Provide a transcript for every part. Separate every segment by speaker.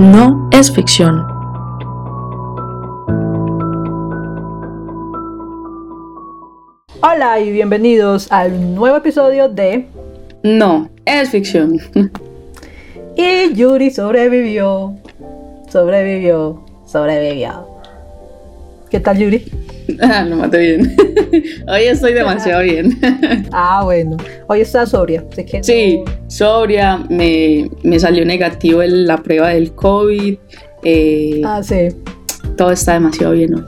Speaker 1: no es ficción.
Speaker 2: Hola y bienvenidos al nuevo episodio de
Speaker 1: No es ficción.
Speaker 2: Y Yuri sobrevivió, sobrevivió, sobrevivió. ¿Qué tal Yuri?
Speaker 1: Ah, lo maté bien. Hoy estoy demasiado bien.
Speaker 2: Ah, bueno. Hoy está sobria. así que
Speaker 1: Sí,
Speaker 2: no-
Speaker 1: sobria, me, me salió negativo en la prueba del COVID. eh,
Speaker 2: Ah, sí,
Speaker 1: Todo está demasiado bien hoy.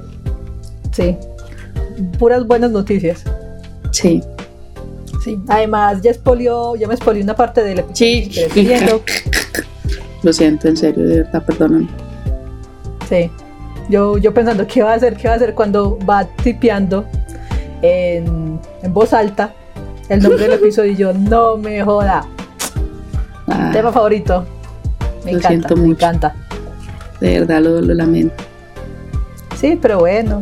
Speaker 2: sí. Puras buenas noticias.
Speaker 1: Sí.
Speaker 2: Sí. Además, ya expolió, ya me expolió una parte del episodio.
Speaker 1: Sí. Lo siento, en serio, de verdad, perdóname.
Speaker 2: Sí. Yo, yo pensando, ¿qué va a hacer? ¿Qué va a hacer cuando va tipeando en, en voz alta el nombre del episodio? Y yo, no me joda.
Speaker 1: Ah,
Speaker 2: Tema favorito. Me
Speaker 1: Lo
Speaker 2: encanta,
Speaker 1: siento
Speaker 2: me
Speaker 1: mucho.
Speaker 2: encanta.
Speaker 1: de verdad lo, lo lamento.
Speaker 2: Sí, pero bueno,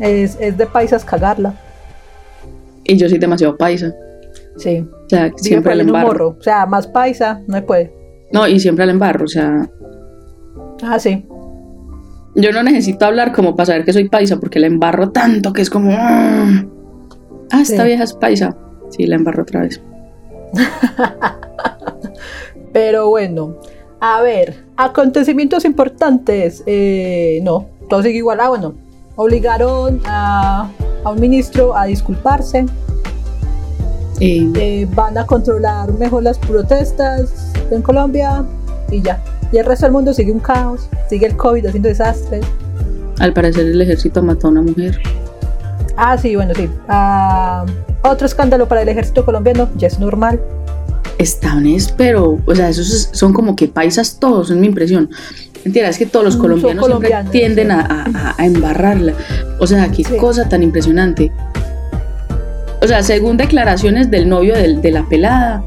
Speaker 2: es, es de paisas cagarla.
Speaker 1: Y yo soy demasiado paisa.
Speaker 2: Sí.
Speaker 1: O sea, siempre al embarro.
Speaker 2: morro. O sea, más paisa, no puede.
Speaker 1: No, y siempre al embarro. O sea,
Speaker 2: Ah, sí.
Speaker 1: Yo no necesito hablar como para saber que soy paisa, porque la embarro tanto que es como. Ah, ah, esta
Speaker 2: Sí.
Speaker 1: vieja es paisa. Sí, la embarro otra vez.
Speaker 2: Pero bueno, a ver, acontecimientos importantes. Eh, no, todo sigue igual. Ah, bueno, obligaron a, a un ministro a disculparse.
Speaker 1: Eh,
Speaker 2: van a controlar mejor las protestas en Colombia y ya. Y el resto del mundo sigue un caos, sigue el COVID haciendo desastres.
Speaker 1: al parecer, el ejército mató a una mujer.
Speaker 2: Ah, sí, bueno, sí. Ah, otro escándalo para el ejército colombiano, ya es normal.
Speaker 1: Estadounidenses, pero, o sea, esos es- son como que paisas todos, es mi impresión. Mentira, es que todos los
Speaker 2: son
Speaker 1: colombianos, siempre
Speaker 2: colombianos,
Speaker 1: tienden
Speaker 2: sí.
Speaker 1: a, a- a embarrarla. O sea, qué
Speaker 2: Sí.
Speaker 1: cosa tan impresionante. O sea, según declaraciones del novio del- de la pelada,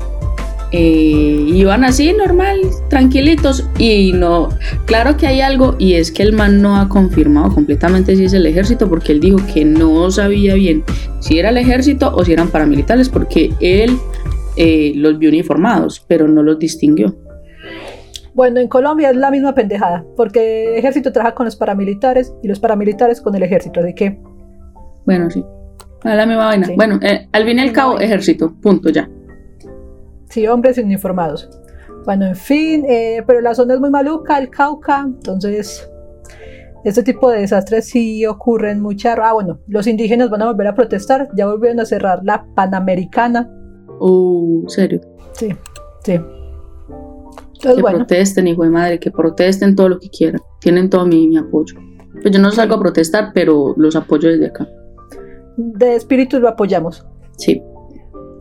Speaker 1: eh, iban así normal, tranquilitos, y no, claro que hay algo, y es que el man no ha confirmado completamente si es el ejército, porque él dijo que no sabía bien si era el ejército o si eran paramilitares, porque él eh, los vio uniformados, pero no los distinguió.
Speaker 2: Bueno, en Colombia es la misma pendejada, porque el ejército trabaja con los paramilitares y los paramilitares con el ejército, así que
Speaker 1: Bueno, sí. Es la misma vaina.
Speaker 2: Sí.
Speaker 1: Bueno, eh, al fin y al cabo, ejército, punto, ya.
Speaker 2: Sí, hombres uniformados. Bueno, en fin, eh, pero la zona es muy maluca, el Cauca, entonces este tipo de desastres sí ocurren mucha. Ah, bueno, los indígenas van a volver a protestar, ya volvieron a cerrar la Panamericana.
Speaker 1: Uh, serio.
Speaker 2: Sí, sí. Entonces,
Speaker 1: que
Speaker 2: bueno,
Speaker 1: protesten, hijo de madre, que protesten todo lo que quieran. Tienen todo mi, mi apoyo. Pues yo no salgo a protestar, pero los apoyo desde acá.
Speaker 2: de espíritu lo apoyamos.
Speaker 1: Sí.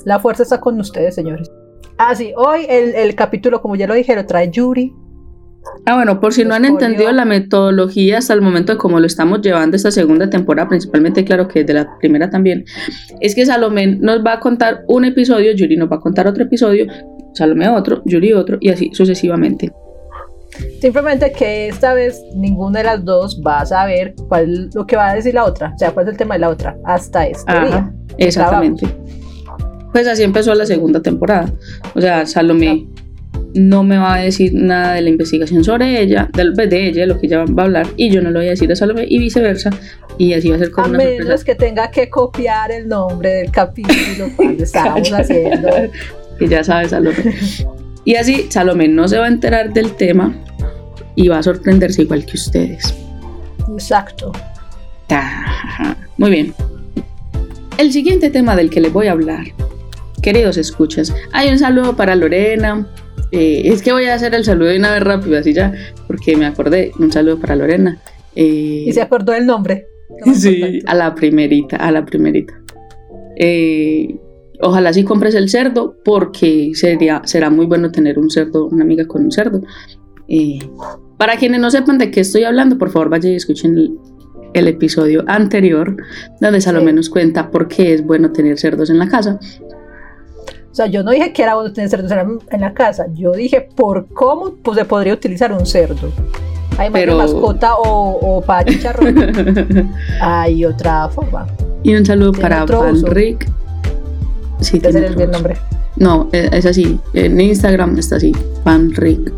Speaker 2: La fuerza está con ustedes, señores. Ah, sí, hoy el, el capítulo, como ya lo dije, lo trae Yuri.
Speaker 1: Ah, bueno, por si no han entendido la metodología hasta el momento de cómo lo estamos llevando esta segunda temporada, principalmente, claro que de la primera también, es que Salomé nos va a contar un episodio, Yuri nos va a contar otro episodio, Salomé otro, Yuri otro, y así sucesivamente.
Speaker 2: Simplemente que esta vez ninguna de las dos va a saber cuál lo que va a decir la otra, o sea, cuál es el tema de la otra, hasta este
Speaker 1: Ajá,
Speaker 2: día.
Speaker 1: exactamente. Pues así empezó la segunda temporada. O sea, Salomé no me va a decir nada de la investigación sobre ella, de ella, de lo que ella va a hablar, y yo no lo voy a decir a Salomé, y viceversa. Y así va a ser
Speaker 2: A
Speaker 1: como una
Speaker 2: menos
Speaker 1: sorpresa.
Speaker 2: que tenga que copiar el nombre del capítulo cuando estábamos haciendo.
Speaker 1: que ya sabes, Salomé. Y así Salomé no se va a enterar del tema y va a sorprenderse igual que ustedes.
Speaker 2: Exacto.
Speaker 1: Muy bien. El siguiente tema del que les voy a hablar, queridos escuchas, hay un saludo para Lorena. Eh, es que voy a hacer el saludo de una vez rápido, así ya, porque me acordé. Un saludo para Lorena. Eh,
Speaker 2: Y se acordó del nombre. Más
Speaker 1: Sí, a la primerita, a la primerita. Eh, ojalá sí compres el cerdo porque sería, será muy bueno tener un cerdo, una amiga con un cerdo. Eh, para quienes no sepan de qué estoy hablando, por favor vayan y escuchen el, el episodio anterior donde Salomé
Speaker 2: Sí.
Speaker 1: nos cuenta por qué es bueno tener cerdos en la casa.
Speaker 2: O sea, yo no dije que era bueno tener cerdos en la casa, yo dije por cómo pues, se podría utilizar un cerdo.
Speaker 1: Pero-
Speaker 2: de mascota o, o para chicharrón, hay otra forma.
Speaker 1: y un saludo para
Speaker 2: otro
Speaker 1: Van
Speaker 2: uso.
Speaker 1: Rick. Sí, tiene
Speaker 2: el nombre.
Speaker 1: No, eh, es así. En Instagram está así. Van Rick.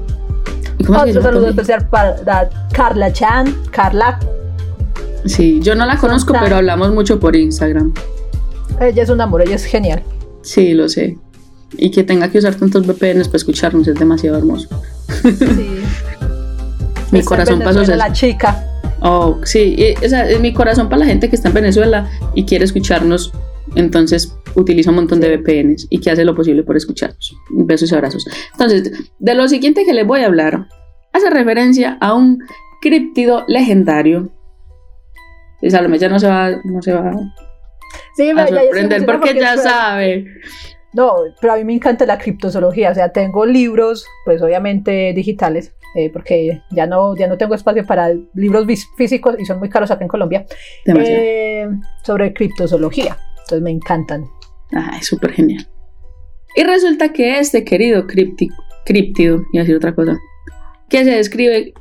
Speaker 1: ¿Y cómo es que se
Speaker 2: Otro saludo especial para Carla Chan. Carla,
Speaker 1: Sí, yo no la conozco, pero hablamos mucho por Instagram.
Speaker 2: ella es un amor, ella es genial.
Speaker 1: Sí, lo sé. Y que tenga que usar tantos VPNs para escucharnos es demasiado hermoso.
Speaker 2: Sí.
Speaker 1: Mi
Speaker 2: en
Speaker 1: corazón pasó
Speaker 2: Venezuela,
Speaker 1: a
Speaker 2: La chica.
Speaker 1: Oh, sí, y, o sea, es mi corazón para la gente que está en Venezuela y quiere escucharnos, entonces utiliza un montón de VPNs y que hace lo posible por escucharnos. Besos y abrazos. Entonces, de lo siguiente que les voy a hablar, hace referencia a un críptido legendario. Y Salomé ya no se va, no se va
Speaker 2: Sí,
Speaker 1: a
Speaker 2: me- ya- ya
Speaker 1: sorprender porque ya sabe.
Speaker 2: No, pero a mí me encanta la criptozoología, o sea, tengo libros, pues obviamente digitales, eh, porque ya no, ya no tengo espacio para libros físicos y son muy caros acá en Colombia, eh, sobre criptozoología, entonces me encantan.
Speaker 1: Ah, es súper genial. Y resulta que este querido críptico, críptido, y decir otra cosa, que se describe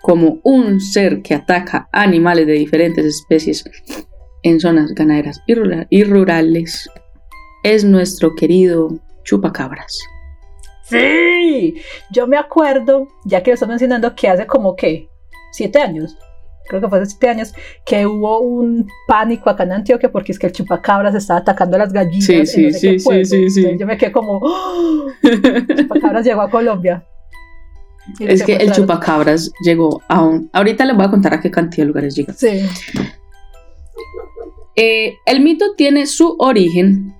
Speaker 1: como un ser que ataca animales de diferentes especies en zonas ganaderas y rurales, es nuestro querido chupacabras.
Speaker 2: Sí, yo me acuerdo, ya que lo estás mencionando, que hace como que siete años, creo que fue hace siete años, que hubo un pánico acá en Antioquia porque es que el chupacabras estaba atacando a las gallinas.
Speaker 1: Sí, sí,
Speaker 2: no sé
Speaker 1: sí, sí, sí,
Speaker 2: Yo me quedé como, ¡Oh! chupacabras llegó a Colombia.
Speaker 1: Es que el
Speaker 2: secuestraron.
Speaker 1: chupacabras llegó a un... Ahorita les voy a contar a qué cantidad de lugares llega.
Speaker 2: Sí,
Speaker 1: Eh, el mito tiene su origen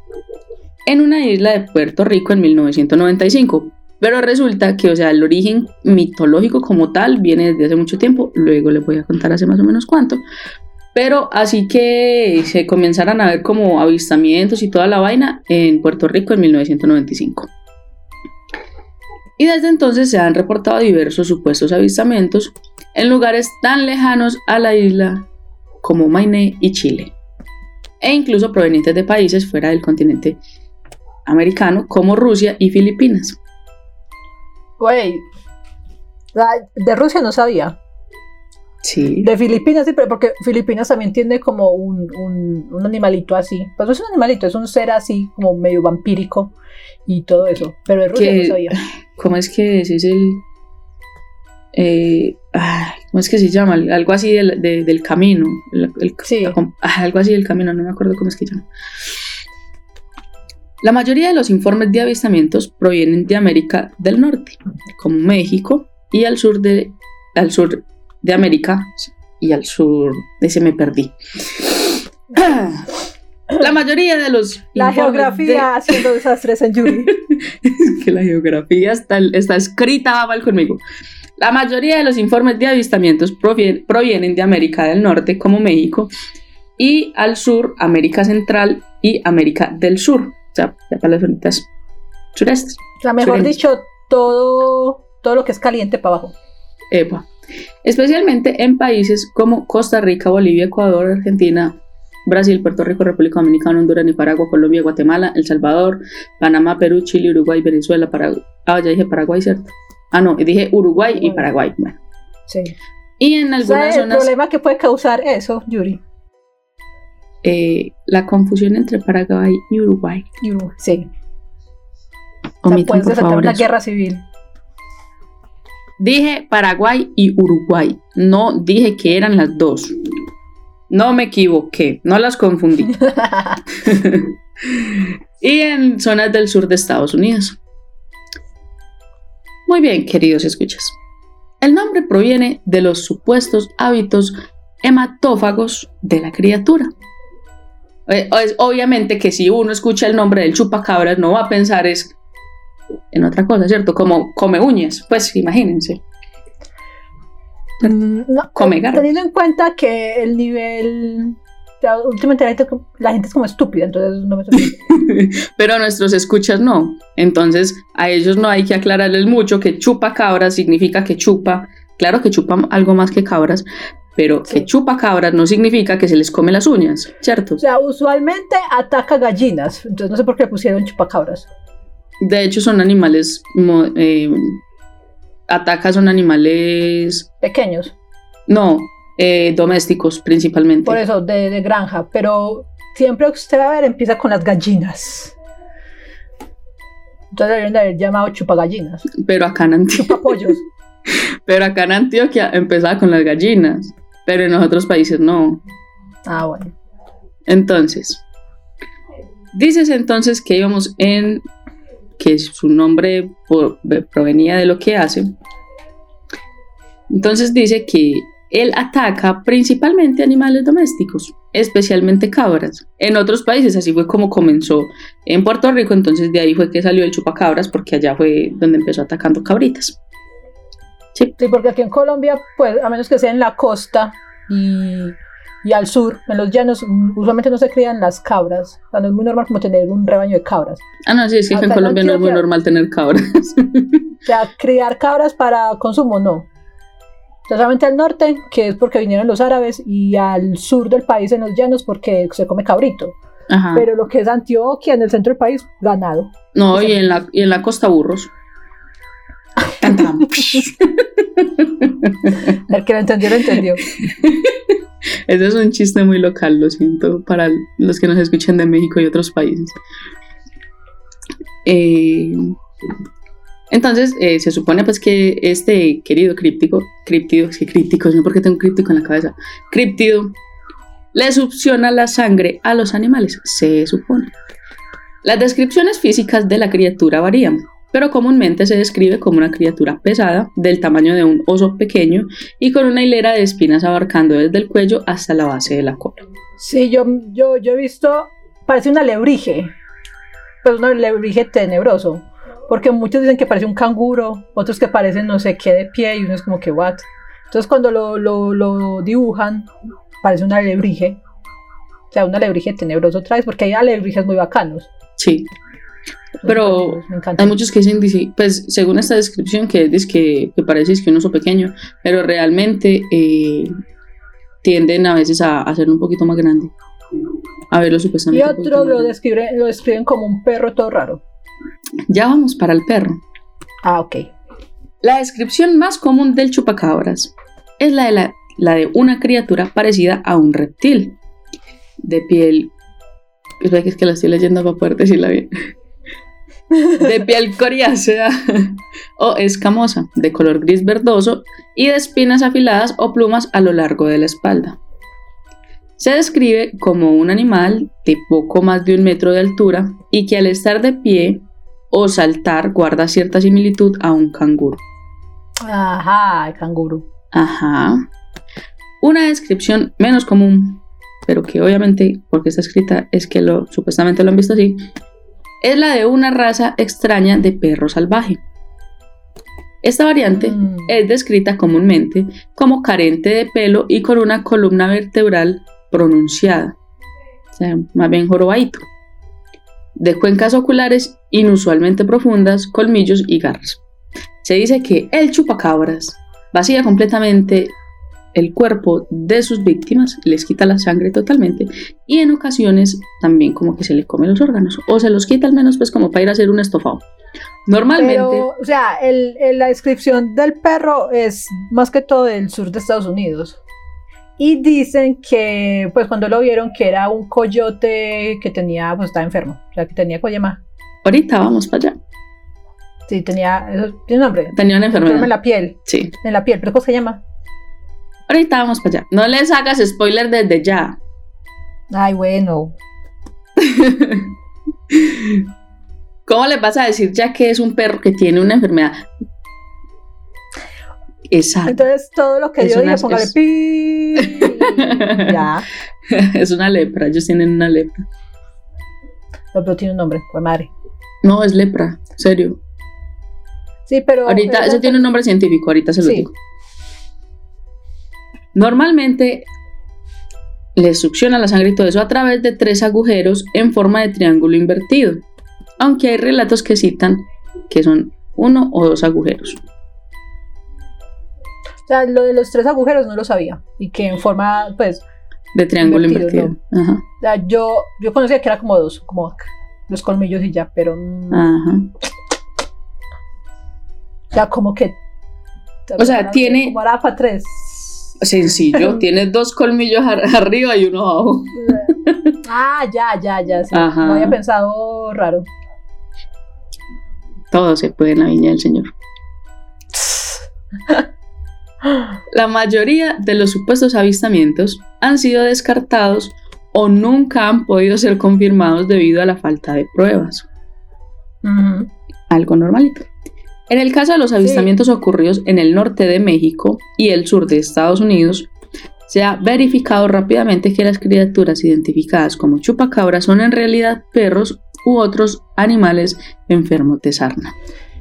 Speaker 1: en una isla de Puerto Rico en 1995, pero resulta que, o sea, el origen mitológico como tal viene desde hace mucho tiempo, luego les voy a contar hace más o menos cuánto, pero así que se comenzaron a ver como avistamientos y toda la vaina en Puerto Rico en 1995. Y desde entonces se han reportado diversos supuestos avistamientos en lugares tan lejanos a la isla como Mainé y Chile e incluso provenientes de países fuera del continente americano como Rusia y Filipinas.
Speaker 2: güey. De Rusia no sabía.
Speaker 1: Sí.
Speaker 2: De Filipinas sí, pero porque Filipinas también tiene como un, un, un animalito así. Pues no es un animalito, es un ser así como medio vampírico y todo eso. Pero de Rusia no sabía.
Speaker 1: ¿Cómo es que ese es el... eh, ay, ¿Cómo es que se llama? Algo así del, de- del camino. El- el-
Speaker 2: Sí.
Speaker 1: ah, algo así del camino, no me acuerdo cómo es que se llama. La mayoría de los informes de avistamientos provienen de América del Norte, como México, y al sur de, al sur de América, y al sur, ese me perdí. La mayoría de los
Speaker 2: La geografía haciendo desastres en Yuri.
Speaker 1: de- que la geografía está, está escrita va mal conmigo. La mayoría de los informes de avistamientos provien- provienen de América del Norte, como México, y al sur, América Central y América del Sur, o sea, ya para las zonitas surestes.
Speaker 2: O sea, mejor dicho, todo, todo lo que es caliente para abajo.
Speaker 1: Epa. Especialmente en países como Costa Rica, Bolivia, Ecuador, Argentina, Brasil, Puerto Rico, República Dominicana, Honduras, Nicaragua, Colombia, Guatemala, El Salvador, Panamá, Perú, Chile, Uruguay, Venezuela, Paraguay. Ah, ya dije Paraguay, ¿cierto? Ah, no, dije Uruguay y. Paraguay. Bueno.
Speaker 2: Sí.
Speaker 1: Y en algunas
Speaker 2: ¿Sabes el
Speaker 1: zonas,
Speaker 2: problema que puede causar eso, Yuri?
Speaker 1: Eh, la confusión entre Paraguay y Uruguay.
Speaker 2: Yuri, Sí. O sea,
Speaker 1: Omitan,
Speaker 2: puedes
Speaker 1: por
Speaker 2: desatar
Speaker 1: favor.
Speaker 2: una
Speaker 1: eso.
Speaker 2: guerra civil.
Speaker 1: Dije Paraguay y Uruguay. No dije que eran las dos. No me equivoqué, no las confundí. y en zonas del sur de Estados Unidos. Muy bien, queridos escuchas. El nombre proviene de los supuestos hábitos hematófagos de la criatura. Eh, es- obviamente que si uno escucha el nombre del chupacabras no va a pensar es en otra cosa, ¿cierto? Como come uñas, pues imagínense.
Speaker 2: Mm, no,
Speaker 1: Come
Speaker 2: eh,
Speaker 1: garra.
Speaker 2: Teniendo en cuenta que el nivel. últimamente la gente, la gente es como estúpida, entonces no me.
Speaker 1: Pero a nuestros escuchas no. Entonces a ellos no hay que aclararles mucho que chupa cabras significa que chupa. Claro que chupa algo más que cabras, pero
Speaker 2: Sí.
Speaker 1: que chupa cabras no significa que se les come las uñas, ¿cierto?
Speaker 2: O sea, usualmente ataca gallinas, entonces no sé por qué le pusieron chupacabras.
Speaker 1: De hecho son animales, eh, ataca son animales,
Speaker 2: Pequeños,
Speaker 1: no, eh, domésticos principalmente.
Speaker 2: por eso, de, de granja. Pero siempre que usted va a ver, empieza con las gallinas. Entonces deberían de haber llamado chupagallinas,
Speaker 1: Pero acá Antioquia,
Speaker 2: chupapollos.
Speaker 1: Pero acá en Antioquia empezaba con las gallinas, pero en los otros países no.
Speaker 2: Ah, bueno.
Speaker 1: Entonces, dices entonces que íbamos en que su nombre por- provenía de lo que hace. Entonces dice que él ataca principalmente animales domésticos, especialmente cabras. En otros países así fue como comenzó en Puerto Rico, entonces de ahí fue que salió el chupacabras porque allá fue donde empezó atacando cabritas. Sí,
Speaker 2: Sí, porque aquí en Colombia, pues, a menos que sea en la costa y, y al sur, en los llanos, mm, usualmente no se crían las cabras. O sea, no es muy normal como tener un rebaño de cabras.
Speaker 1: Ah, no, sí, es que acá en Colombia no es muy normal tener cabras.
Speaker 2: O sea, criar cabras para consumo, no. Solamente al norte, que es porque vinieron los árabes, y al sur del país, en los llanos, porque se come cabrito.
Speaker 1: Ajá.
Speaker 2: Pero lo que es Antioquia, en el centro del país, ganado.
Speaker 1: No, y en la, y en la costa burros.
Speaker 2: El que lo entendió, lo entendió.
Speaker 1: Ese es un chiste muy local, lo siento, para los que nos escuchan de México y otros países. Eh, entonces, eh, se supone pues que este querido críptico, críptido, es que críptico, no sé por qué tengo críptico en la cabeza, críptido, le succiona la sangre a los animales, se supone. Las descripciones físicas de la criatura varían, pero comúnmente se describe como una criatura pesada, del tamaño de un oso pequeño y con una hilera de espinas abarcando desde el cuello hasta la base de la cola.
Speaker 2: Sí, yo, yo, yo he visto, parece una lebrige, pero es una lebrige tenebroso, porque muchos dicen que parece un canguro, otros que parecen no sé qué de pie y uno es como que what. Entonces cuando lo, lo, lo dibujan, parece una lebrige, o sea, una lebrige tenebroso otra vez, porque hay alebrijes muy bacanos.
Speaker 1: Sí, Pero hay muchos que dicen, dice, pues según esta descripción, que es que, que parece que un oso pequeño, pero realmente eh, tienden a veces a, a ser un poquito más grande. A verlo
Speaker 2: Y
Speaker 1: supuestamente.
Speaker 2: otros
Speaker 1: más
Speaker 2: lo describen, lo describen como un perro todo raro.
Speaker 1: Ya vamos para el perro.
Speaker 2: Ah, ok.
Speaker 1: La descripción más común del chupacabras es la de, la, la de una criatura parecida a un reptil, de piel... Es que la estoy leyendo para poder decirla bien. De piel coriácea o escamosa, de color gris verdoso y de espinas afiladas o plumas a lo largo de la espalda. Se describe como un animal de poco más de un metro de altura y que al estar de pie o saltar guarda cierta similitud a un canguro.
Speaker 2: Ajá, el canguro.
Speaker 1: Ajá. Una descripción menos común, pero que obviamente, porque está escrita, es que lo, supuestamente lo han visto así, es la de una raza extraña de perro salvaje. Esta variante
Speaker 2: Mm.
Speaker 1: es descrita comúnmente como carente de pelo y con una columna vertebral pronunciada, o sea, más bien jorobadito, de cuencas oculares inusualmente profundas, colmillos y garras. Se dice que el chupacabras vacía completamente el cuerpo de sus víctimas, les quita la sangre totalmente y en ocasiones también como que se le come los órganos o se los quita al menos pues como para ir a hacer un estofado. Normalmente...
Speaker 2: Pero, o sea, el- el- la descripción del perro es más que todo del sur de Estados Unidos. Y dicen que, pues cuando lo vieron, que era un coyote que tenía, pues estaba enfermo. O sea, que tenía, ¿cómo se llama?
Speaker 1: Ahorita vamos para allá.
Speaker 2: Sí, tenía, tiene nombre.
Speaker 1: Tenía una enfermedad.
Speaker 2: en la piel,
Speaker 1: Sí.
Speaker 2: en la piel, pero ¿cómo se llama?
Speaker 1: Ahorita vamos para allá. No les hagas spoiler desde ya.
Speaker 2: Ay, bueno.
Speaker 1: ¿Cómo le vas a decir ya que es un perro que tiene una enfermedad? Exacto.
Speaker 2: Entonces todo lo que
Speaker 1: Es
Speaker 2: yo
Speaker 1: una-
Speaker 2: diga, póngale
Speaker 1: es-
Speaker 2: pi. ya.
Speaker 1: es una lepra. Ellos tienen una lepra.
Speaker 2: No, pero tiene un nombre, pues madre.
Speaker 1: No, es lepra. Serio.
Speaker 2: Sí, pero.
Speaker 1: Ahorita,
Speaker 2: pero-
Speaker 1: eso tiene un nombre científico. Ahorita se lo
Speaker 2: Sí.
Speaker 1: digo. Normalmente les succiona la sangre y todo eso a través de tres agujeros en forma de triángulo invertido. Aunque hay relatos que citan que son uno o dos agujeros.
Speaker 2: O sea, lo de los tres agujeros no lo sabía. Y que en forma, pues.
Speaker 1: De triángulo
Speaker 2: Invertido,
Speaker 1: invertido. Ajá.
Speaker 2: o sea, yo, yo conocía que era como dos, como los colmillos y ya, pero.
Speaker 1: Ajá.
Speaker 2: O sea, como que.
Speaker 1: O sea, tiene-
Speaker 2: Como para tres.
Speaker 1: Sencillo, tiene dos colmillos ar- arriba y uno abajo.
Speaker 2: ah, ya, ya, ya. Sí.
Speaker 1: Ajá.
Speaker 2: No había pensado raro.
Speaker 1: Todo se puede en la viña del Señor. La mayoría de los supuestos avistamientos han sido descartados o nunca han podido ser confirmados debido a la falta de pruebas. Algo normalito. En el caso de los avistamientos ocurridos en el norte de México y el sur de Estados Unidos, se ha verificado rápidamente que las criaturas identificadas como chupacabras son en realidad perros u otros animales enfermos de sarna.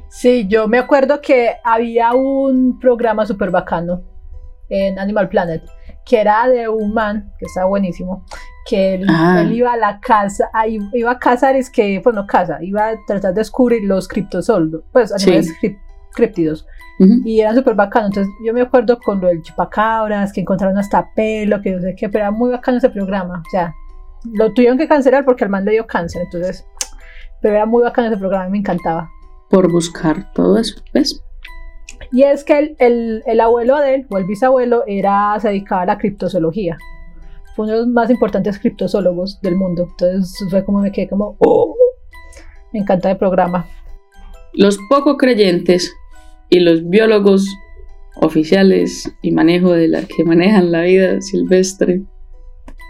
Speaker 2: Sí, yo me acuerdo que había un programa súper bacano en Animal Planet que era de un man, que está buenísimo, que él,
Speaker 1: Ah.
Speaker 2: iba a la casa, iba a cazar, es que, pues no casa, iba a tratar de descubrir los criptosoldos, pues
Speaker 1: Sí.
Speaker 2: animales crip- críptidos,
Speaker 1: Ujú.
Speaker 2: y eran súper bacanos, entonces yo me acuerdo con lo del chupacabras, que encontraron hasta pelo, que no sé qué, pero era muy bacano ese programa, o sea, lo tuvieron que cancelar porque al man le dio cáncer, entonces, pero era muy bacano ese programa, me encantaba.
Speaker 1: Por buscar todo eso, ¿ves?
Speaker 2: Y es que el, el- el abuelo de él, o el bisabuelo, era, se dedicaba a la criptozoología. Fue uno de los más importantes criptozoólogos del mundo. Entonces fue como me quedé como, "Oh". me encanta el programa.
Speaker 1: Los poco creyentes y los biólogos oficiales y manejo de la que manejan la vida silvestre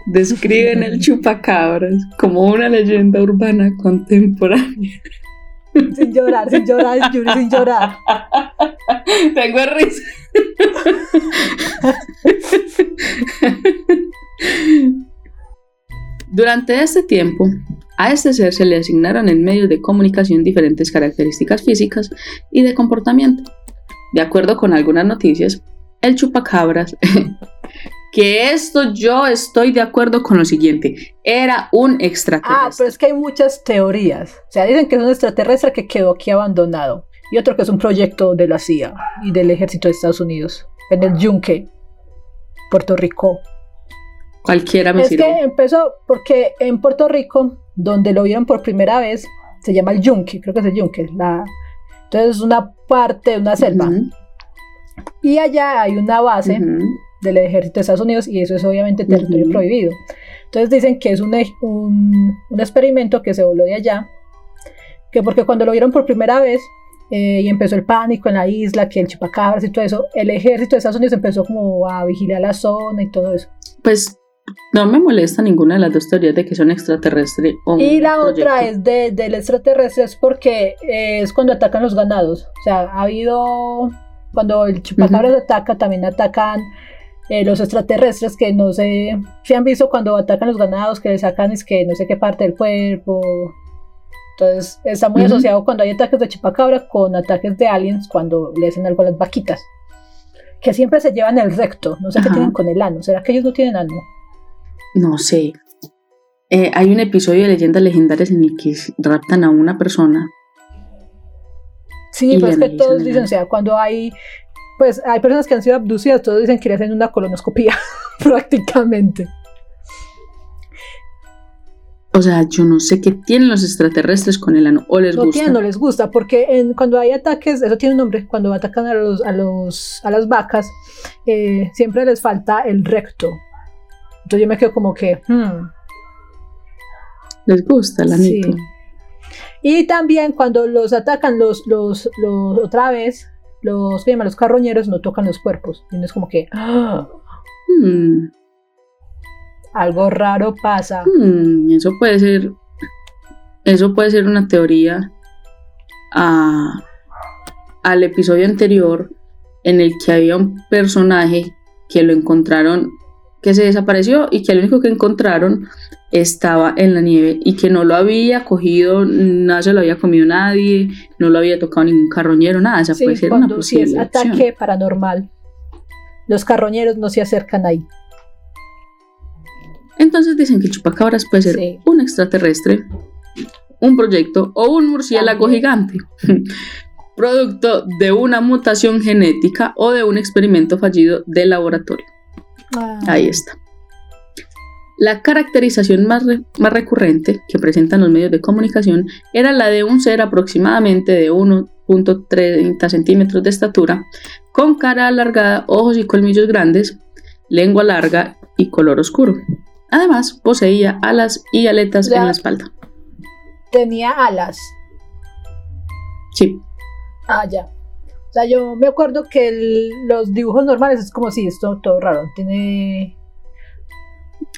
Speaker 1: describen el chupacabras como una leyenda urbana contemporánea.
Speaker 2: Sin llorar, sin llorar, sin llorar.
Speaker 1: Tengo risa. Durante este tiempo, a este ser se le asignaron en medios de comunicación diferentes características físicas y de comportamiento. De acuerdo con algunas noticias, el chupacabras, que esto yo estoy de acuerdo con lo siguiente, era un
Speaker 2: Ah,
Speaker 1: extraterrestre.
Speaker 2: pero es que hay muchas teorías. O sea, dicen que es un extraterrestre que quedó aquí abandonado. Y otro que es un proyecto de la CIA y del ejército de Estados Unidos. En el Yunque, Puerto Rico.
Speaker 1: Cualquiera me
Speaker 2: Es
Speaker 1: sirve.
Speaker 2: que empezó porque en Puerto Rico, donde lo vieron por primera vez, se llama el Yunque, creo que es el Yunque. La... Entonces es una parte de una selva. Y allá hay una base. Del ejército de Estados Unidos y eso es obviamente territorio
Speaker 1: Ujú.
Speaker 2: prohibido. Entonces dicen que es un, un, un experimento que se voló de allá, que porque cuando lo vieron por primera vez eh, y empezó el pánico en la isla, que el chupacabras y todo eso, el ejército de Estados Unidos empezó como a vigilar la zona y todo eso.
Speaker 1: Pues no me molesta ninguna de las dos teorías de que son extraterrestres o
Speaker 2: Y la otra
Speaker 1: proyecto.
Speaker 2: es de, del extraterrestre, es porque eh, es cuando atacan los ganados. O sea, ha habido, cuando el chupacabras ataca, también atacan eh, los extraterrestres que no sé, si han visto cuando atacan los ganados, que le sacan es que no sé qué parte del cuerpo. Entonces está muy asociado cuando hay ataques de chupacabra con ataques de aliens cuando le hacen algo a las vaquitas. Que siempre se llevan el recto, no sé qué tienen con el ano. ¿Será que ellos no tienen ano?
Speaker 1: No sé. Eh, hay un episodio de Leyendas Legendarias en el que raptan a una persona.
Speaker 2: Sí, pues que todos dicen, o sea, cuando hay, pues hay personas que han sido abducidas, todos dicen que le hacen una colonoscopía, prácticamente.
Speaker 1: O sea, yo no sé qué tienen los extraterrestres con el ano. O les
Speaker 2: No
Speaker 1: gusta.
Speaker 2: tienen, no les gusta, porque en, cuando hay ataques, eso tiene un nombre, cuando atacan a, los, a, los, a las vacas, eh, siempre les falta el recto. Entonces yo me quedo como que, hmm,
Speaker 1: Les gusta el
Speaker 2: sí.
Speaker 1: anito.
Speaker 2: Y también cuando los atacan los, los, los otra vez, los, ¿qué llaman? los carroñeros no tocan los cuerpos. Y no es como que, "Ah,
Speaker 1: Hmm,
Speaker 2: algo raro pasa.
Speaker 1: hmm, eso puede ser. Eso puede ser una teoría a- al episodio anterior en el que había un personaje que lo encontraron, que se desapareció y que el único que encontraron estaba en la nieve y que no lo había cogido, no se lo había comido nadie, no lo había tocado ningún carroñero, nada. Esa
Speaker 2: Sí,
Speaker 1: puede ser una
Speaker 2: cuando si es
Speaker 1: posible opción.
Speaker 2: ataque paranormal, los carroñeros no se acercan ahí.
Speaker 1: Entonces dicen que chupacabras puede ser
Speaker 2: Sí.
Speaker 1: un extraterrestre, un proyecto o un murciélago gigante, producto de una mutación genética o de un experimento fallido de laboratorio. Ahí está. La caracterización más, re- más recurrente que presentan los medios de comunicación era la de un ser aproximadamente de 1.30 centímetros de estatura, con cara alargada, ojos y colmillos grandes, lengua larga y color oscuro. Además, poseía alas y aletas en la espalda.
Speaker 2: Tenía alas.
Speaker 1: Sí,
Speaker 2: Ah, ya. O sea, yo me acuerdo que el- los dibujos normales es como si esto todo raro. Tiene.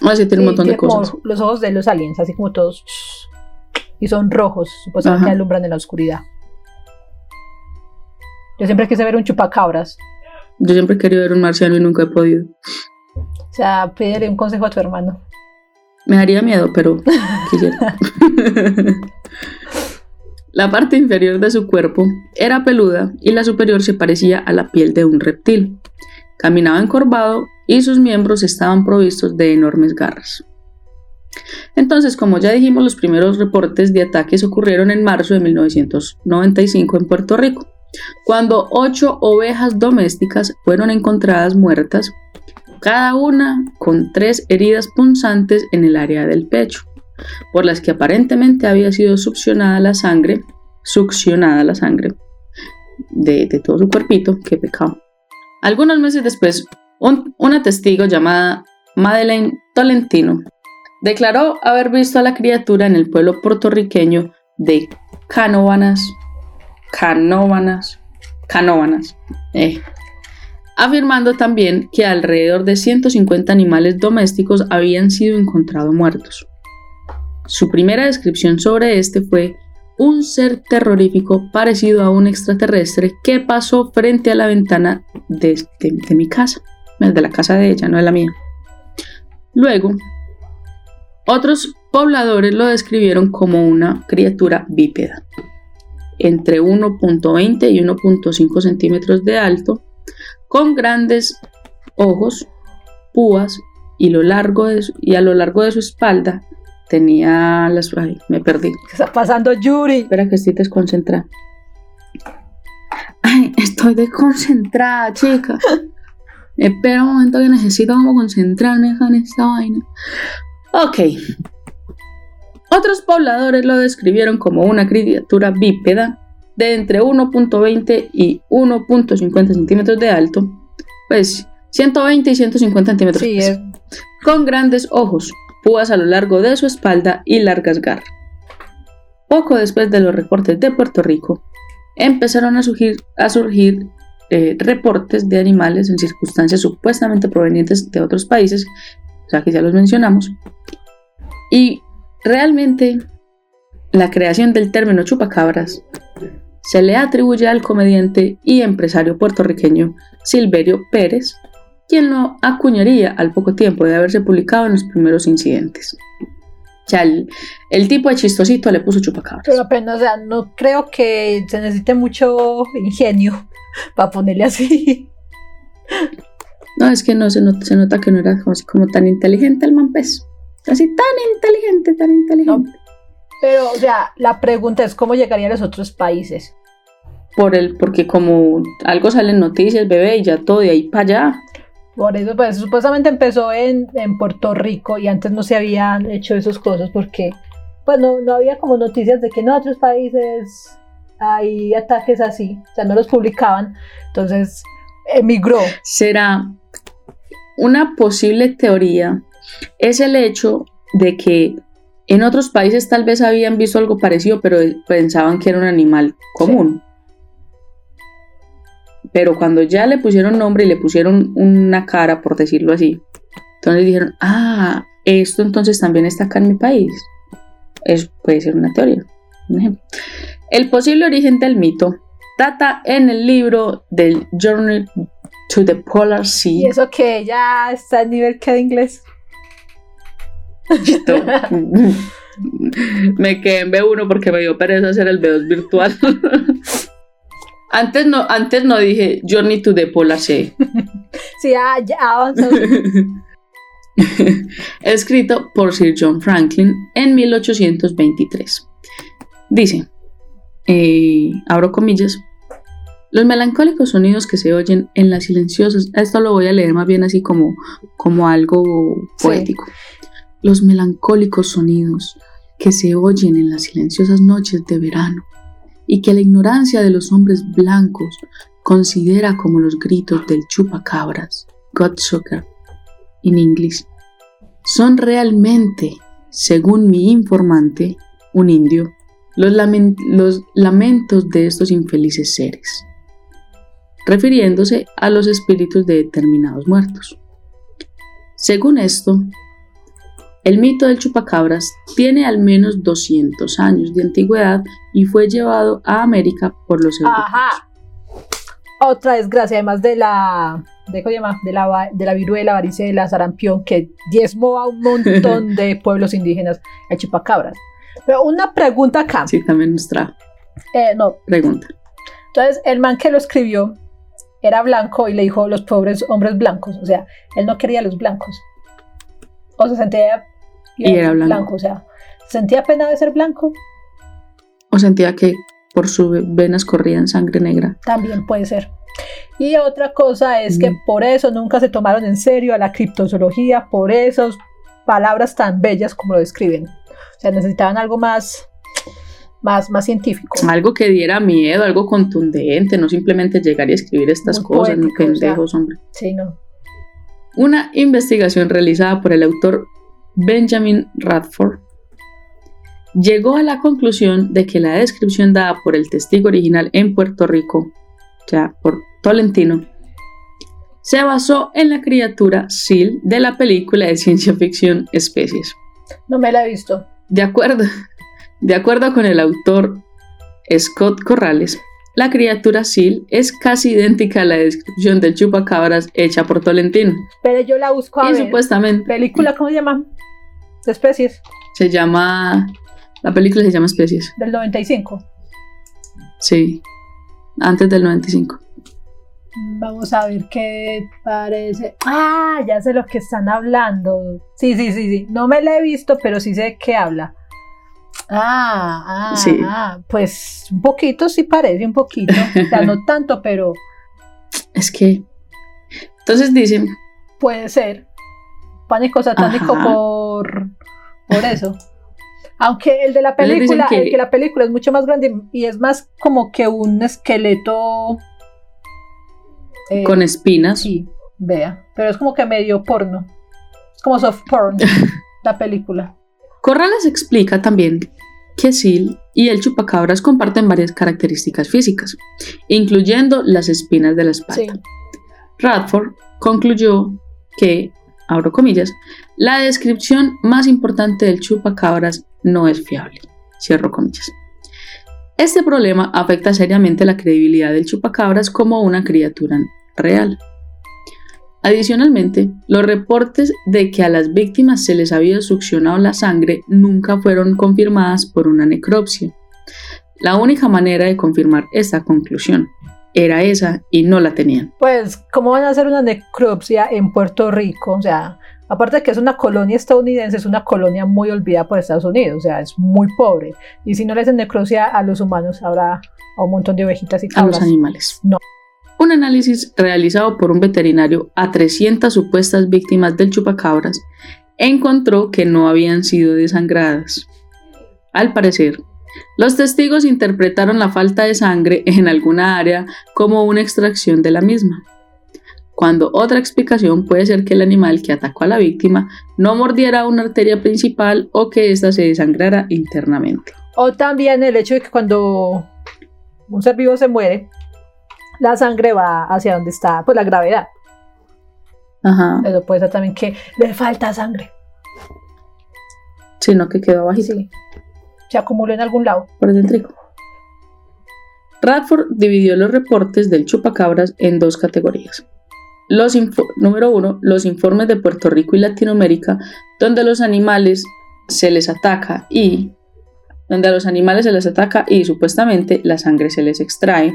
Speaker 1: Ah, sí, tiene un
Speaker 2: sí,
Speaker 1: montón de
Speaker 2: tiene
Speaker 1: cosas.
Speaker 2: los ojos de los aliens, así como todos. Y son rojos, supuestamente
Speaker 1: Ajá.
Speaker 2: alumbran en la oscuridad. Yo siempre quise ver un chupacabras.
Speaker 1: Yo siempre he querido ver un marciano y nunca he podido.
Speaker 2: O sea, pídele un consejo a tu hermano.
Speaker 1: Me daría miedo, pero quisiera. la parte inferior de su cuerpo era peluda y la superior se parecía a la piel de un reptil. Caminaba encorvado y sus miembros estaban provistos de enormes garras. Entonces, como ya dijimos, los primeros reportes de ataques ocurrieron en marzo de 1995 en Puerto Rico, cuando ocho ovejas domésticas fueron encontradas muertas cada una con tres heridas punzantes en el área del pecho, por las que aparentemente había sido succionada la sangre, succionada la sangre de, todo su cuerpito, qué pecado. Algunos meses después, un- una testigo llamada Madeleine Tolentino declaró haber visto a la criatura en el pueblo puertorriqueño de Canóvanas, Canóvanas, Canóvanas, eh, afirmando también que alrededor de 150 animales domésticos habían sido encontrados muertos. Su primera descripción sobre este fue un ser terrorífico parecido a un extraterrestre que pasó frente a la ventana de, mi casa, de la casa de ella, no de la mía. Luego, otros pobladores lo describieron como una criatura bípeda, entre 1.20 y 1.5 centímetros de alto, con grandes ojos, púas y a lo largo de su espalda tenía las... Ay, me perdí.
Speaker 2: ¿Qué está pasando, Yuri?
Speaker 1: Espera que estoy desconcentrada. Ay, estoy desconcentrada, chica. Espera un momento que necesito como concentrarme acá en esta vaina. Ok. Otros pobladores lo describieron como una criatura bípeda de entre 1.20 y 1.50 centímetros de alto. Pues 120 y 150 centímetros.
Speaker 2: Sí, es,
Speaker 1: con grandes ojos, púas a lo largo de su espalda y largas garras. Poco después de los reportes de Puerto Rico, empezaron a surgir, eh, reportes de animales en circunstancias supuestamente provenientes de otros países, o sea que ya los mencionamos, y realmente la creación del término chupacabras se le atribuye al comediante y empresario puertorriqueño Silverio Pérez, quien lo acuñaría al poco tiempo de haberse publicado en los primeros incidentes. O sea, el, el tipo de chistosito le puso chupacabras.
Speaker 2: pero apenas, o sea, no creo que se necesite mucho ingenio para ponerle así.
Speaker 1: No, es que no se nota, se nota que no era como, así como tan inteligente el mampés. Así tan inteligente, tan inteligente.
Speaker 2: Pero, o sea, la pregunta es cómo llegaría a los otros países.
Speaker 1: Por el, porque como algo sale en noticias, bebé, y ya todo de ahí para allá.
Speaker 2: Por eso, pues, supuestamente empezó en, en Puerto Rico y antes no se habían hecho esas cosas porque, pues, no, no había como noticias de que en otros países hay ataques así. O sea, no los publicaban. Entonces, emigró.
Speaker 1: será una posible teoría es el hecho de que en otros países tal vez habían visto algo parecido, pero pensaban que era un animal común. Pero cuando ya le pusieron nombre y le pusieron una cara, por decirlo así, entonces dijeron, ah, esto entonces también está acá en mi país. Eso puede ser una teoría. Un ejemplo. El posible origen del mito data en el libro del Journal to the Polar
Speaker 2: Y
Speaker 1: Sea.
Speaker 2: eso que ya está en nivel que de inglés.
Speaker 1: Me quedé en B1 porque me dio pereza hacer el B2 virtual. antes, no, antes no dije Journey to the Polar Sea.
Speaker 2: Sí, ya, ya avanzó.
Speaker 1: Escrito por Sir John Franklin en 1823. Dice, eh, abro comillas, los melancólicos sonidos que se oyen en las silenciosas, esto lo voy a leer más bien así como, como algo
Speaker 2: Sí.
Speaker 1: poético. Los melancólicos sonidos que se oyen en las silenciosas noches de verano y que la ignorancia de los hombres blancos considera como los gritos del chupacabras, Godsucker, en inglés, son realmente, según mi informante, un indio, los, los lamentos de estos infelices seres. refiriéndose a los espíritus de determinados muertos. Según esto, el mito del chupacabras tiene al menos 200 años de antigüedad y fue llevado a América por los europeos.
Speaker 2: Ajá. Otra desgracia, además de la, de, de la, de la viruela, varicela, sarampión, que diezmó a un montón de pueblos indígenas, el chupacabras. Pero una pregunta acá.
Speaker 1: Sí, también nos trajo
Speaker 2: Eh, no,
Speaker 1: pregunta.
Speaker 2: Entonces, el man que lo escribió era blanco y le dijo los pobres hombres blancos. O sea, él no quería a los blancos. O se sentía
Speaker 1: Y era blanco.
Speaker 2: O sea, sentía pena de ser blanco.
Speaker 1: O sentía que por sus venas corrían sangre negra.
Speaker 2: También puede ser. Y otra cosa es que
Speaker 1: Mm.
Speaker 2: por eso nunca se tomaron en serio a la criptozoología, por esas palabras tan bellas como lo describen. O sea, necesitaban algo más, más, más científico.
Speaker 1: Algo que diera miedo, algo contundente, no simplemente llegar y escribir estas
Speaker 2: Muy
Speaker 1: cosas, ni
Speaker 2: poético, o sea.
Speaker 1: pendejos, hombre.
Speaker 2: Sí, no.
Speaker 1: Una investigación realizada por el autor Benjamin Radford llegó a la conclusión de que la descripción dada por el testigo original en Puerto Rico, sea, por Tolentino, se basó en la criatura Seal de la película de ciencia ficción Especies.
Speaker 2: No me la he visto.
Speaker 1: De acuerdo, de acuerdo con el autor Scott Corrales, la criatura Seal es casi idéntica a la descripción del chupacabras hecha por Tolentino.
Speaker 2: Pero yo la busco a
Speaker 1: Y
Speaker 2: ver.
Speaker 1: supuestamente
Speaker 2: película, ¿cómo se llama? De especies,
Speaker 1: se llama. La película se llama Especies.
Speaker 2: del 95.
Speaker 1: Sí. Antes del 95.
Speaker 2: Vamos a ver qué parece. Ah, ya sé lo que están hablando. Sí, sí, sí, sí. No me la he visto, pero sí sé de qué habla. Ah, ah,
Speaker 1: Sí.
Speaker 2: ah. Pues un poquito sí parece, un poquito. O sea, no tanto, pero
Speaker 1: Es que. Entonces dicen.
Speaker 2: puede ser. Pánico satánico
Speaker 1: Ajá.
Speaker 2: por, por eso. Aunque el de la película,
Speaker 1: que-
Speaker 2: el que la película es mucho más grande y es más como que un esqueleto. eh,
Speaker 1: Con espinas.
Speaker 2: Sí, vea. Pero es como que medio porno. Es como soft porn, la película.
Speaker 1: Corrales explica también que Seal y el chupacabras comparten varias características físicas, incluyendo las espinas de la espalda.
Speaker 2: Sí.
Speaker 1: Radford concluyó que, abro comillas, la descripción más importante del chupacabras no es fiable, cierro comillas. Este problema afecta seriamente la credibilidad del chupacabras como una criatura real. Adicionalmente, los reportes de que a las víctimas se les había succionado la sangre nunca fueron confirmadas por una necropsia. La única manera de confirmar esta conclusión era esa y no la tenían.
Speaker 2: Pues, ¿cómo van a hacer una necropsia en Puerto Rico? O sea, aparte de que es una colonia estadounidense, es una colonia muy olvidada por Estados Unidos, o sea, es muy pobre. Y si no le hacen necropsia a los humanos, habrá a un montón de ovejitas y
Speaker 1: a los
Speaker 2: cabras.
Speaker 1: animales.
Speaker 2: No.
Speaker 1: Un análisis realizado por un veterinario a 300 supuestas víctimas del chupacabras encontró que no habían sido desangradas. Al parecer, los testigos interpretaron la falta de sangre en alguna área como una extracción de la misma, cuando otra explicación puede ser que el animal que atacó a la víctima no mordiera una arteria principal o que ésta se desangrara internamente.
Speaker 2: O también el hecho de que cuando un ser vivo se muere, la sangre va hacia donde está, pues la gravedad.
Speaker 1: Ajá,
Speaker 2: Eso puede ser también que le falta sangre.
Speaker 1: sino que quedó bajito.
Speaker 2: Sí. Se acumuló en algún lado.
Speaker 1: por dentro. Radford dividió los reportes del chupacabras en dos categorías. Los número uno, los informes de Puerto Rico y Latinoamérica, donde los animales se les ataca y donde a los animales se les ataca y supuestamente la sangre se les extrae,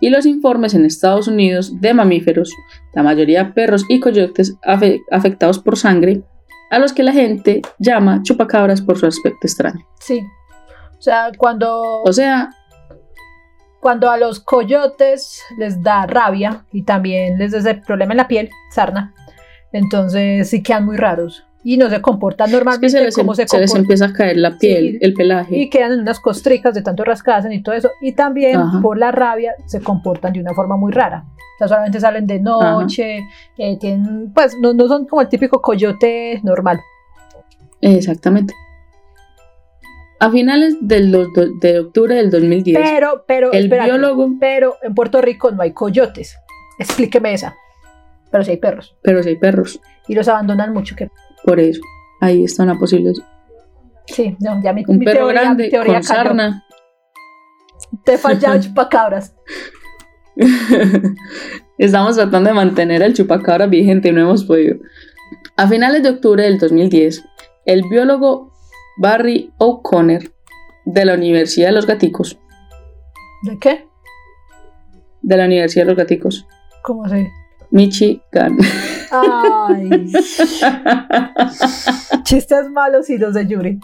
Speaker 1: y los informes en Estados Unidos de mamíferos, la mayoría perros y coyotes afe- afectados por sangre, a los que la gente llama chupacabras por su aspecto extraño.
Speaker 2: Sí. O sea, cuando,
Speaker 1: O sea,
Speaker 2: cuando a los coyotes les da rabia y también les da ese problema en la piel, sarna, entonces sí quedan muy raros y no se comportan
Speaker 1: Es que
Speaker 2: normalmente
Speaker 1: se les, em-
Speaker 2: como se
Speaker 1: se les empieza a caer la piel,
Speaker 2: Sí.
Speaker 1: el pelaje.
Speaker 2: y quedan en unas costricas de tanto rascarse y todo eso. Y también
Speaker 1: Ajá.
Speaker 2: por la rabia se comportan de una forma muy rara. O sea, solamente salen de noche, eh, tienen, pues no, no son como el típico coyote normal.
Speaker 1: Exactamente. A finales del de octubre del 2010,
Speaker 2: Pero, pero,
Speaker 1: el
Speaker 2: espérate,
Speaker 1: biólogo,
Speaker 2: pero en Puerto Rico no hay coyotes. Explíqueme esa. Pero sí hay perros.
Speaker 1: pero si hay perros,
Speaker 2: Y los abandonan mucho. Que...
Speaker 1: por eso, ahí está una posible.
Speaker 2: Sí, no, ya mi,
Speaker 1: Un
Speaker 2: mi
Speaker 1: perro
Speaker 2: teoría,
Speaker 1: grande
Speaker 2: mi teoría
Speaker 1: con
Speaker 2: cayó.
Speaker 1: sarna.
Speaker 2: Te falla chupacabras.
Speaker 1: Estamos tratando de mantener el chupacabra vigente y no hemos podido. A finales de octubre del 2010, el biólogo Barry O'Connor de la Universidad de los Gaticos,
Speaker 2: ¿De qué?
Speaker 1: de la Universidad de los Gaticos,
Speaker 2: ¿Cómo se?
Speaker 1: Michigan.
Speaker 2: Ay. Chistes malos y los de Yuri.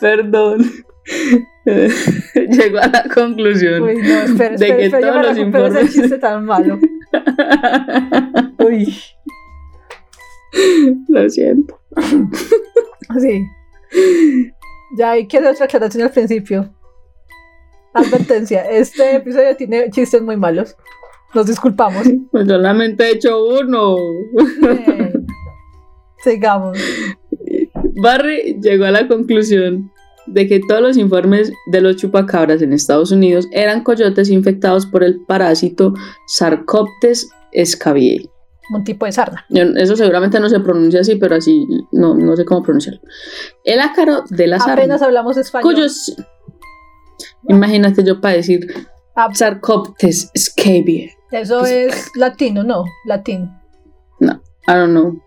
Speaker 1: Perdón. Llegó a la conclusión
Speaker 2: Uy, no, espera,
Speaker 1: de
Speaker 2: espera,
Speaker 1: que
Speaker 2: espera, yo
Speaker 1: todos los
Speaker 2: recupero ese
Speaker 1: informes
Speaker 2: chiste tan malo. Uy,
Speaker 1: Lo siento.
Speaker 2: sí. Ya hay que hacer otra aclaración al principio. Advertencia, este episodio tiene chistes muy malos. Nos disculpamos.
Speaker 1: Pues solamente he hecho uno.
Speaker 2: Sigamos.
Speaker 1: Barry llegó a la conclusión de que todos los informes de los chupacabras en Estados Unidos eran coyotes infectados por el parásito Sarcoptes scabiei.
Speaker 2: Un tipo de sarna.
Speaker 1: Eso seguramente no se pronuncia así, pero así no, no sé cómo pronunciarlo. El ácaro de la
Speaker 2: Apenas
Speaker 1: sarna,
Speaker 2: hablamos español.
Speaker 1: cuyos... Imagínate yo para decir
Speaker 2: Ah,
Speaker 1: Sarcoptes scabiei.
Speaker 2: Eso es latino, no, latín.
Speaker 1: I don't know.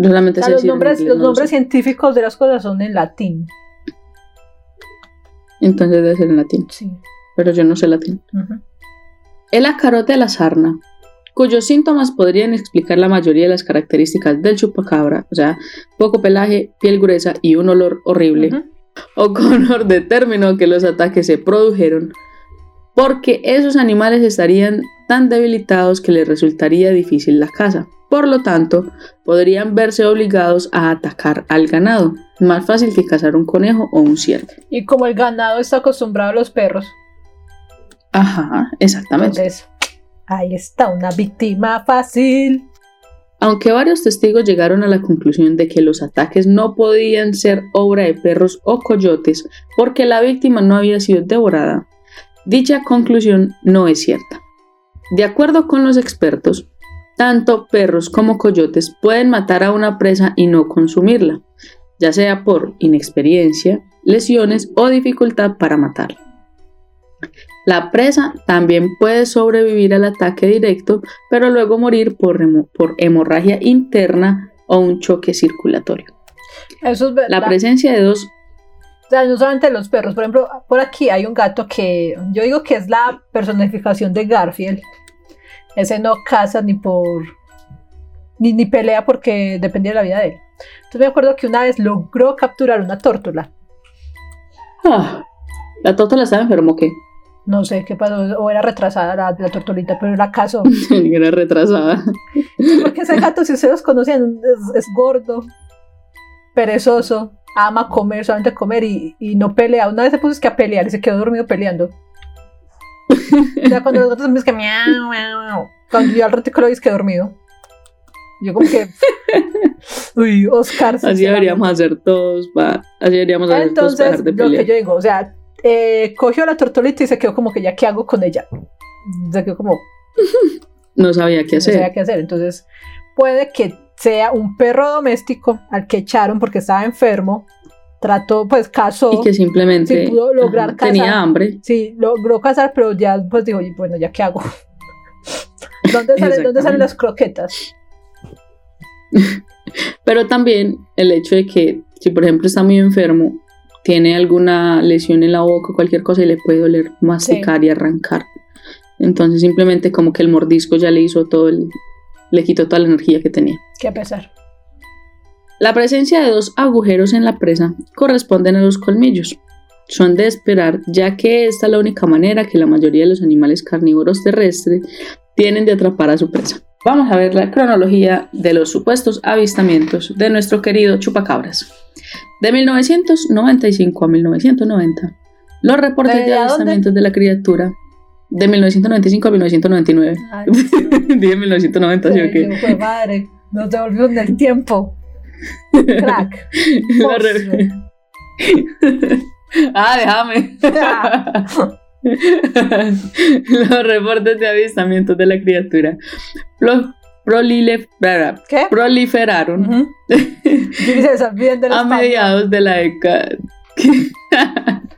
Speaker 1: Solamente
Speaker 2: O
Speaker 1: sé
Speaker 2: los nombres,
Speaker 1: inglés,
Speaker 2: los
Speaker 1: no lo
Speaker 2: nombres
Speaker 1: sé.
Speaker 2: científicos de las cosas son en latín.
Speaker 1: Entonces debe ser en latín,
Speaker 2: Sí.
Speaker 1: pero yo no sé latín.
Speaker 2: Ujú.
Speaker 1: El acarote de la sarna, cuyos síntomas podrían explicar la mayoría de las características del chupacabra, o sea, poco pelaje, piel gruesa y un olor horrible.
Speaker 2: Ujú.
Speaker 1: O'Connor determinó que los ataques se produjeron porque esos animales estarían tan debilitados que les resultaría difícil la caza. Por lo tanto, podrían verse obligados a atacar al ganado, más fácil que cazar un conejo o un ciervo.
Speaker 2: Y como el ganado está acostumbrado a los perros,
Speaker 1: Ajá, exactamente.
Speaker 2: entonces ahí está una víctima fácil.
Speaker 1: Aunque varios testigos llegaron a la conclusión de que los ataques no podían ser obra de perros o coyotes porque la víctima no había sido devorada, dicha conclusión no es cierta. De acuerdo con los expertos, tanto perros como coyotes pueden matar a una presa y no consumirla, ya sea por inexperiencia, lesiones o dificultad para matarla. La presa también puede sobrevivir al ataque directo, pero luego morir por, hemo- por hemorragia interna o un choque circulatorio.
Speaker 2: Eso es verdad.
Speaker 1: La presencia de dos
Speaker 2: O sea, no solamente los perros. Por ejemplo, por aquí hay un gato que yo digo que es la personificación de Garfield. Ese no caza ni por. ni, ni pelea porque dependía de la vida de él. Entonces me acuerdo que una vez logró capturar una tórtola.
Speaker 1: Ah, la tórtola estaba enferma, ¿o ¿qué?
Speaker 2: No sé qué pasó, o era retrasada la, la tortolita, pero la cazó.
Speaker 1: Era retrasada.
Speaker 2: Porque ese gato, si ustedes conocen, es, es gordo, perezoso, ama comer, solamente comer y, y no pelea. Una vez se puso es que a pelear y se quedó dormido peleando. O sea, cuando los gatos empiezan que miau, miau. Cuando yo al ratico lo vi es que dormido. Yo como que... Uy, Oscar.
Speaker 1: Así deberíamos hacer todos, va. Así deberíamos hacer todos para
Speaker 2: Entonces,
Speaker 1: dejar de
Speaker 2: lo que yo digo, o sea, eh, cogió la tortolita y se quedó como que ya, ¿qué hago con ella? Se quedó como,
Speaker 1: No sabía qué
Speaker 2: no
Speaker 1: hacer.
Speaker 2: sabía qué hacer. Entonces, puede que sea un perro doméstico al que echaron porque estaba enfermo, trató, pues casó,
Speaker 1: Y que simplemente
Speaker 2: Sí, pudo lograr
Speaker 1: ajá, tenía
Speaker 2: cazar.
Speaker 1: hambre.
Speaker 2: sí, logró cazar, pero ya pues dijo, "Y bueno, ¿ya qué hago? ¿Dónde, sale- ¿Dónde salen las croquetas?
Speaker 1: Pero también el hecho de que si por ejemplo está muy enfermo, tiene alguna lesión en la boca o cualquier cosa y le puede doler masticar y arrancar. Entonces simplemente como que el mordisco ya le hizo todo el, le quitó toda la energía que tenía.
Speaker 2: Qué pesar.
Speaker 1: La presencia de dos agujeros en la presa corresponden a los colmillos. Son de esperar, ya que esta es la única manera que la mayoría de los animales carnívoros terrestres tienen de atrapar a su presa. Vamos a ver la cronología de los supuestos avistamientos de nuestro querido chupacabras. De 1995 a 1990, los reportes
Speaker 2: ¿Desde
Speaker 1: de
Speaker 2: dónde?
Speaker 1: avistamientos de la criatura. De 1995 a 1999.
Speaker 2: Ay, sí.
Speaker 1: Dije 1990, ¿sí o qué?
Speaker 2: Fue madre, nos devolvimos en el tiempo. Crack.
Speaker 1: Ah, déjame. Los reportes de avistamientos de la criatura pro- prolile-
Speaker 2: ¿Qué?
Speaker 1: proliferaron
Speaker 2: olvidando el
Speaker 1: a mediados de la década.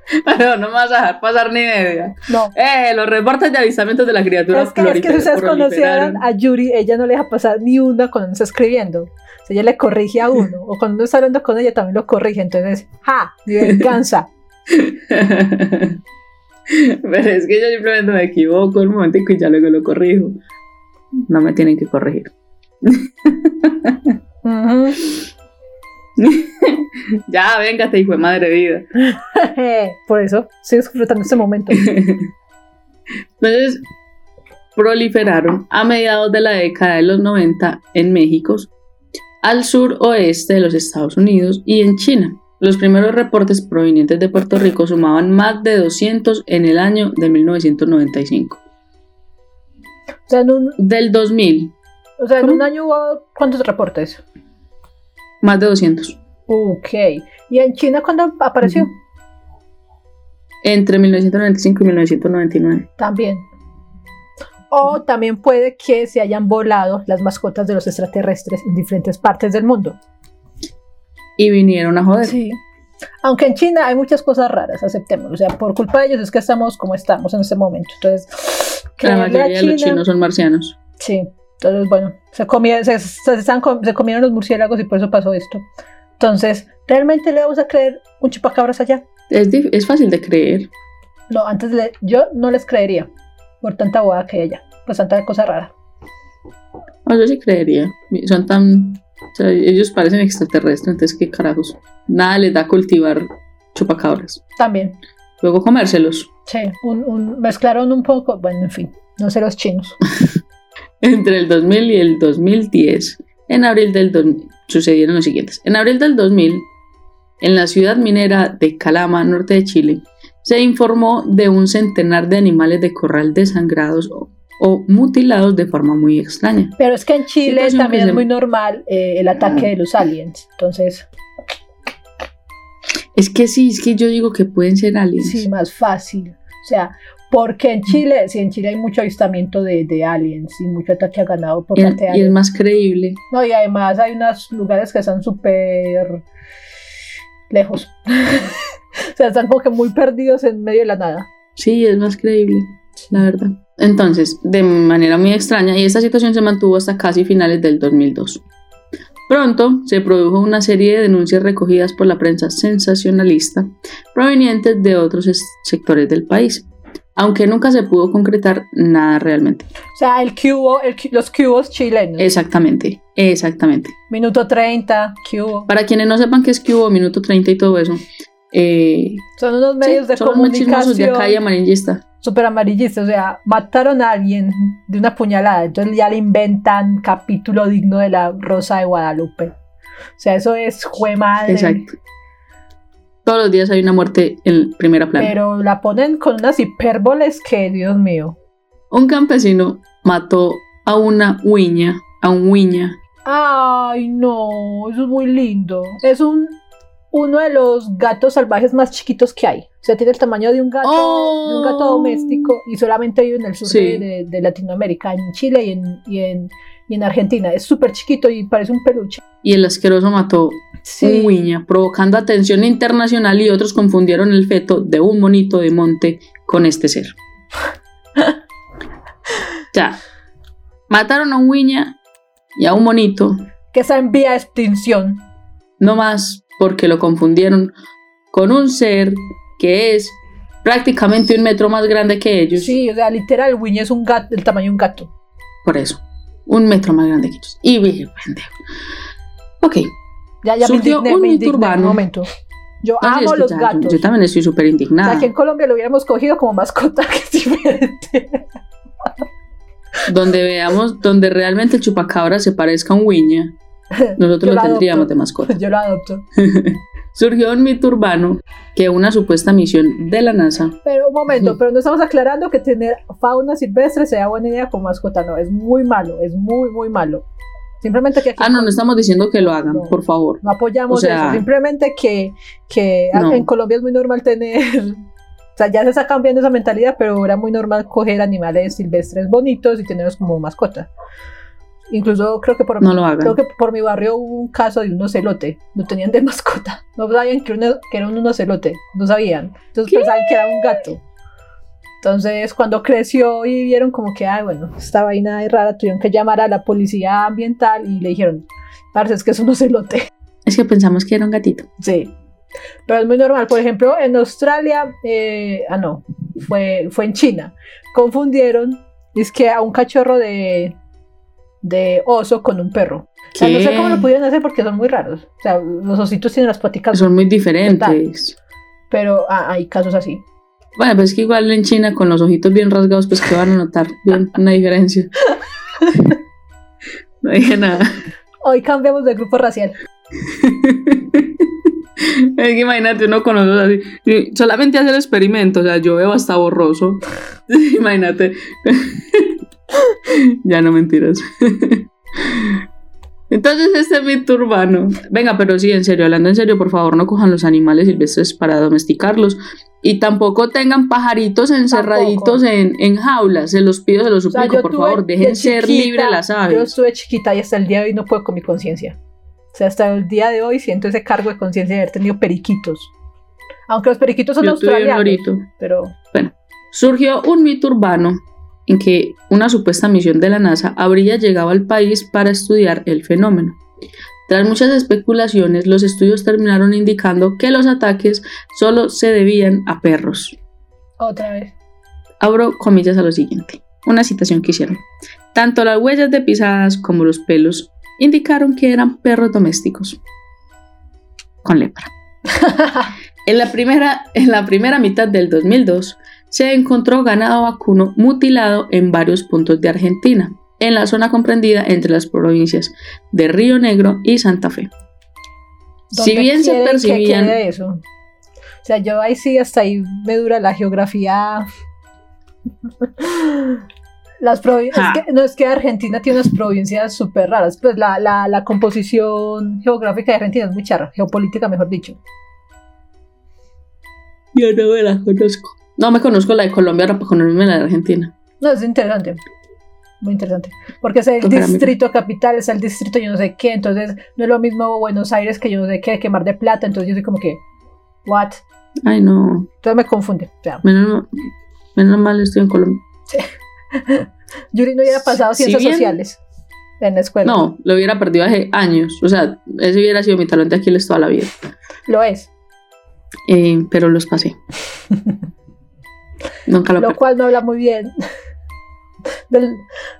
Speaker 1: no, no me vas a dejar pasar ni media.
Speaker 2: No.
Speaker 1: Eh, los reportes de avistamientos de la criatura
Speaker 2: Es que, es que si ustedes conocieran a Yuri, ella no le deja pasar ni una cuando uno está escribiendo. O sea, ella le corrige a uno. O cuando uno está hablando con ella también lo corrige. Entonces, ¡ja! Venganza.
Speaker 1: Pero es que yo simplemente me equivoco un momentico y ya luego lo corrijo. No me tienen que corregir.
Speaker 2: Ujú.
Speaker 1: ya, véngate, hijo de madre vida.
Speaker 2: Por eso, estoy disfrutando este momento.
Speaker 1: Entonces, proliferaron a mediados de la década de los 90 en México, al sur oeste de los Estados Unidos y en China. Los primeros reportes provenientes de Puerto Rico sumaban más de 200 en el año de 1995.
Speaker 2: O sea, en un,
Speaker 1: Del 2000,
Speaker 2: o sea, en
Speaker 1: ¿Cómo?
Speaker 2: un año hubo ¿cuántos reportes?
Speaker 1: Más de 200.
Speaker 2: Ok. ¿Y en China cuándo apareció?
Speaker 1: Ujú. Entre 1995 y 1999.
Speaker 2: También. O también puede que se hayan volado las mascotas de los extraterrestres en diferentes partes del mundo.
Speaker 1: Y vinieron a joder.
Speaker 2: Sí. Aunque en China hay muchas cosas raras, aceptémoslo. O sea, por culpa de ellos es que estamos como estamos en este momento. Entonces,
Speaker 1: La mayoría de los chinos son marcianos.
Speaker 2: Sí. Entonces, bueno, se, comía- se, se- se comieron los murciélagos y por eso pasó esto. Entonces, ¿realmente le vamos a creer un chupacabras allá?
Speaker 1: Es, es fácil de creer.
Speaker 2: No, antes le- yo no les creería por tanta boda que hay allá. Pues tanta cosa rara.
Speaker 1: No, yo sí creería. Son tan. o sea, ellos parecen extraterrestres, entonces qué carajos. Nada les da cultivar chupacabras.
Speaker 2: También.
Speaker 1: Luego comérselos.
Speaker 2: Sí, un, un- mezclaron un poco, bueno, en fin, no sé los chinos.
Speaker 1: Entre el 2000 y el 2010, en abril del 2000, sucedieron los siguientes. En abril del 2000, en la ciudad minera de Calama, norte de Chile, se informó de un centenar de animales de corral desangrados o, o mutilados de forma muy extraña.
Speaker 2: Pero es que en Chile
Speaker 1: Situación
Speaker 2: también es
Speaker 1: se-
Speaker 2: muy normal eh, el ataque de los aliens. Entonces,
Speaker 1: Es que sí, es que yo digo que pueden ser aliens.
Speaker 2: sí, más fácil. O sea, porque en Chile, sí, en Chile hay mucho avistamiento de, de aliens y mucho ataque a ganado por
Speaker 1: Y,
Speaker 2: parte de
Speaker 1: y es
Speaker 2: aliens.
Speaker 1: más creíble.
Speaker 2: No, y además hay unos lugares que están súper lejos. o sea, están como que muy perdidos en medio de la nada.
Speaker 1: Sí, es más creíble, la verdad. Entonces, de manera muy extraña, y esta situación se mantuvo hasta casi finales del 2002. Pronto se produjo una serie de denuncias recogidas por la prensa sensacionalista provenientes de otros es- sectores del país, aunque nunca se pudo concretar nada realmente.
Speaker 2: O sea, el cubo, el los cubos chilenos.
Speaker 1: Exactamente, exactamente.
Speaker 2: Minuto 30, cubo.
Speaker 1: Para quienes no sepan qué es hubo minuto 30 y todo eso, eh,
Speaker 2: Son unos medios
Speaker 1: sí,
Speaker 2: de
Speaker 1: son chismosos de acá y
Speaker 2: comunicación
Speaker 1: amarillista.
Speaker 2: súper amarillistas. O sea, mataron a alguien de una puñalada. Entonces ya le inventan capítulo digno de la Rosa de Guadalupe. O sea, eso es jue madre.
Speaker 1: Exacto. Todos los días hay una muerte en primera plana.
Speaker 2: Pero la ponen con unas hipérboles que, Dios mío.
Speaker 1: Un campesino mató a una huiña, a un huiña.
Speaker 2: Ay, no, eso es muy lindo. Es un uno de los gatos salvajes más chiquitos que hay. O sea, tiene el tamaño de un gato,
Speaker 1: Oh.
Speaker 2: de un gato doméstico y solamente vive en el sur
Speaker 1: Sí.
Speaker 2: de, de- de Latinoamérica, en Chile y en, y en, y en Argentina. Es súper chiquito y parece un peluche.
Speaker 1: Y el asqueroso mató un huiña, provocando atención internacional y otros confundieron el feto de un monito de monte con este ser. ya, mataron a un huiña y a un monito,
Speaker 2: que está en vía de extinción.
Speaker 1: no más porque lo confundieron con un ser que es prácticamente un metro más grande que ellos.
Speaker 2: Sí, o sea, literal, el Winnie es un gato, del tamaño de un gato.
Speaker 1: Por eso, un metro más grande que ellos. Y dije, pendejo. Ok,
Speaker 2: Ya, ya me
Speaker 1: Surgió
Speaker 2: indigné,
Speaker 1: un
Speaker 2: me indigné, un
Speaker 1: urbano.
Speaker 2: momento. Yo
Speaker 1: No,
Speaker 2: amo
Speaker 1: que
Speaker 2: los gatos.
Speaker 1: Yo, también estoy súper
Speaker 2: o
Speaker 1: indignada.
Speaker 2: sea, aquí en Colombia lo hubiéramos cogido como mascota, que es diferente.
Speaker 1: Donde veamos, donde realmente el chupacabra se parezca a un huiña, nosotros lo
Speaker 2: lo
Speaker 1: tendríamos de mascota.
Speaker 2: Yo lo adopto.
Speaker 1: Surgió un mito urbano que una supuesta misión de la NASA.
Speaker 2: Pero un momento, pero no estamos aclarando que tener fauna silvestre sea buena idea como mascota, no, es muy malo, es muy, muy malo. Simplemente que aquí
Speaker 1: Ah, no, no estamos diciendo que lo hagan,
Speaker 2: No.
Speaker 1: por favor.
Speaker 2: no apoyamos
Speaker 1: o sea-
Speaker 2: eso. Simplemente que, que
Speaker 1: No.
Speaker 2: en Colombia es muy normal tener. O sea, ya se está cambiando esa mentalidad, pero era muy normal coger animales silvestres bonitos y tenerlos como mascota. Incluso creo que por,
Speaker 1: No lo hagan.
Speaker 2: creo que por mi barrio hubo un caso de un ocelote. Lo tenían de mascota. No sabían que, uno- que era un ocelote. No sabían. Entonces
Speaker 1: ¿Qué?
Speaker 2: pensaban que era un gato. Entonces, cuando creció y vieron como que, ah, bueno, esta vaina es rara, tuvieron que llamar a la policía ambiental y le dijeron, parce, es que es un ocelote.
Speaker 1: Es que pensamos que era un gatito.
Speaker 2: Sí. Pero es muy normal. Por ejemplo, en Australia, eh, ah, no, fue, fue en China. Confundieron, es que a un cachorro de, de oso con un perro. O sea, no sé
Speaker 1: ¿Qué?
Speaker 2: cómo lo pudieron hacer porque son muy raros. O sea, los ositos tienen las paticas,
Speaker 1: Son muy diferentes.
Speaker 2: pero ah, hay casos así.
Speaker 1: Bueno, pues es que igual en China con los ojitos bien rasgados, pues que van a notar bien una diferencia. No dije nada.
Speaker 2: Hoy cambiamos de grupo racial.
Speaker 1: Es que imagínate uno con los dos así. Solamente hacer el experimento, o sea, yo veo hasta borroso. imagínate. ya no mentiras. Entonces este es mito urbano. Venga, pero sí, en serio, hablando en serio, por favor, no cojan los animales silvestres para domesticarlos. Y tampoco tengan pajaritos encerraditos en, en jaulas. Se los pido, se los
Speaker 2: O sea,
Speaker 1: suplico,
Speaker 2: yo
Speaker 1: por favor,
Speaker 2: de
Speaker 1: dejen ser
Speaker 2: chiquita-
Speaker 1: libres las
Speaker 2: Yo
Speaker 1: aves.
Speaker 2: estuve chiquita y hasta el día de hoy no puedo con mi conciencia. O sea, hasta el día de hoy siento ese cargo de conciencia de haber tenido periquitos. Aunque los periquitos son
Speaker 1: Yo tuve un
Speaker 2: australianos. Pero
Speaker 1: surgió un mito urbano en que una supuesta misión de la NASA habría llegado al país para estudiar el fenómeno. Tras muchas especulaciones, los estudios terminaron indicando que los ataques solo se debían a perros.
Speaker 2: otra vez.
Speaker 1: Abro comillas a lo siguiente. Una citación que hicieron. Tanto las huellas de pisadas como los pelos indicaron que eran perros domésticos. Con lepra. En la primera, en la primera mitad del 2002 se encontró ganado vacuno mutilado en varios puntos de Argentina, en la zona comprendida entre las provincias de Río Negro y Santa Fe. Si
Speaker 2: ¿Dónde
Speaker 1: bien se
Speaker 2: que
Speaker 1: percibían...
Speaker 2: quede eso? O sea, yo ahí sí, hasta ahí me dura la geografía. Las provincias, no es que Argentina tiene unas provincias súper raras, pues la, la, la composición geográfica de Argentina es muy charra, geopolítica mejor dicho.
Speaker 1: Yo no me la conozco. No me conozco la de Colombia, ahora para conocerme la de Argentina.
Speaker 2: No, es interesante. Muy interesante. Porque es el
Speaker 1: Tocará
Speaker 2: distrito capital, es el distrito yo no sé qué, entonces no es lo mismo Buenos Aires que yo no sé qué, que Mar de Plata, entonces yo soy como que, what?
Speaker 1: Ay, no.
Speaker 2: Entonces me confunde. O sea,
Speaker 1: Menos, menos mal estoy en Colombia.
Speaker 2: Yuri no hubiera pasado
Speaker 1: Si
Speaker 2: ciencias
Speaker 1: bien-
Speaker 2: sociales en la escuela.
Speaker 1: No, lo hubiera perdido hace años. O sea, ese hubiera sido mi talón de Aquiles toda la vida.
Speaker 2: Lo es.
Speaker 1: Eh, pero los pasé. Nunca lo
Speaker 2: Lo cual no habla muy bien. Del-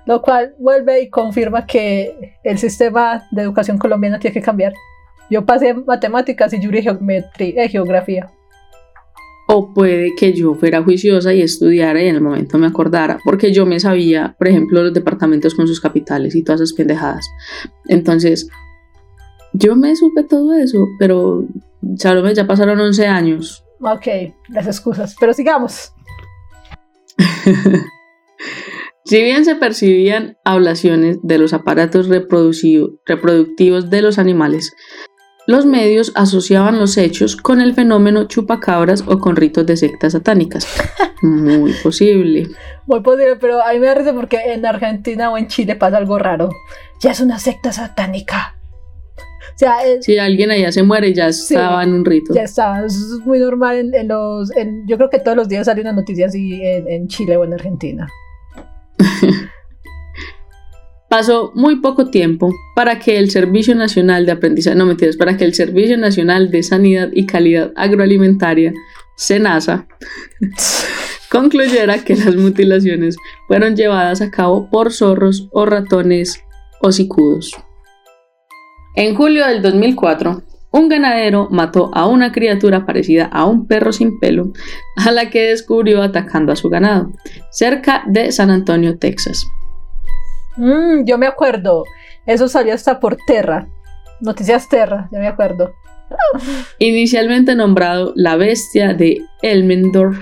Speaker 2: lo cual vuelve y confirma que el sistema de educación colombiana tiene que cambiar. Yo pasé matemáticas y Yuri geometría, eh, geografía.
Speaker 1: O puede que yo fuera juiciosa y estudiara y en el momento me acordara, porque yo me sabía, por ejemplo, los departamentos con sus capitales y todas esas pendejadas. Entonces, yo me supe todo eso, pero Salome, ya pasaron 11 años.
Speaker 2: Ok, las excusas. Pero sigamos.
Speaker 1: Si bien se percibían ablaciones de los aparatos reproductivos de los animales, los medios asociaban los hechos con el fenómeno chupacabras o con ritos de sectas satánicas. Muy posible.
Speaker 2: Muy posible, pero a mí me da risa porque en Argentina o en Chile pasa algo raro. Ya es una secta satánica. O sea, es-
Speaker 1: Si alguien allá se muere, ya
Speaker 2: Sí.
Speaker 1: estaba en un rito.
Speaker 2: ya está. Es muy normal en, en los. en- yo creo que todos los días sale una noticia así en, en Chile o en Argentina.
Speaker 1: Pasó muy poco tiempo para que el Servicio Nacional de Aprendizaje, no mentiras, para que el Servicio Nacional de Sanidad y Calidad Agroalimentaria, SENASA, concluyera que las mutilaciones fueron llevadas a cabo por zorros o ratones hocicudos. En julio del 2004, un ganadero mató a una criatura parecida a un perro sin pelo, a la que descubrió atacando a su ganado, cerca de San Antonio, Texas.
Speaker 2: Mm, yo me acuerdo. Eso salió hasta por Terra. Noticias Terra, ya me acuerdo.
Speaker 1: Inicialmente nombrado la bestia de Elmendorf,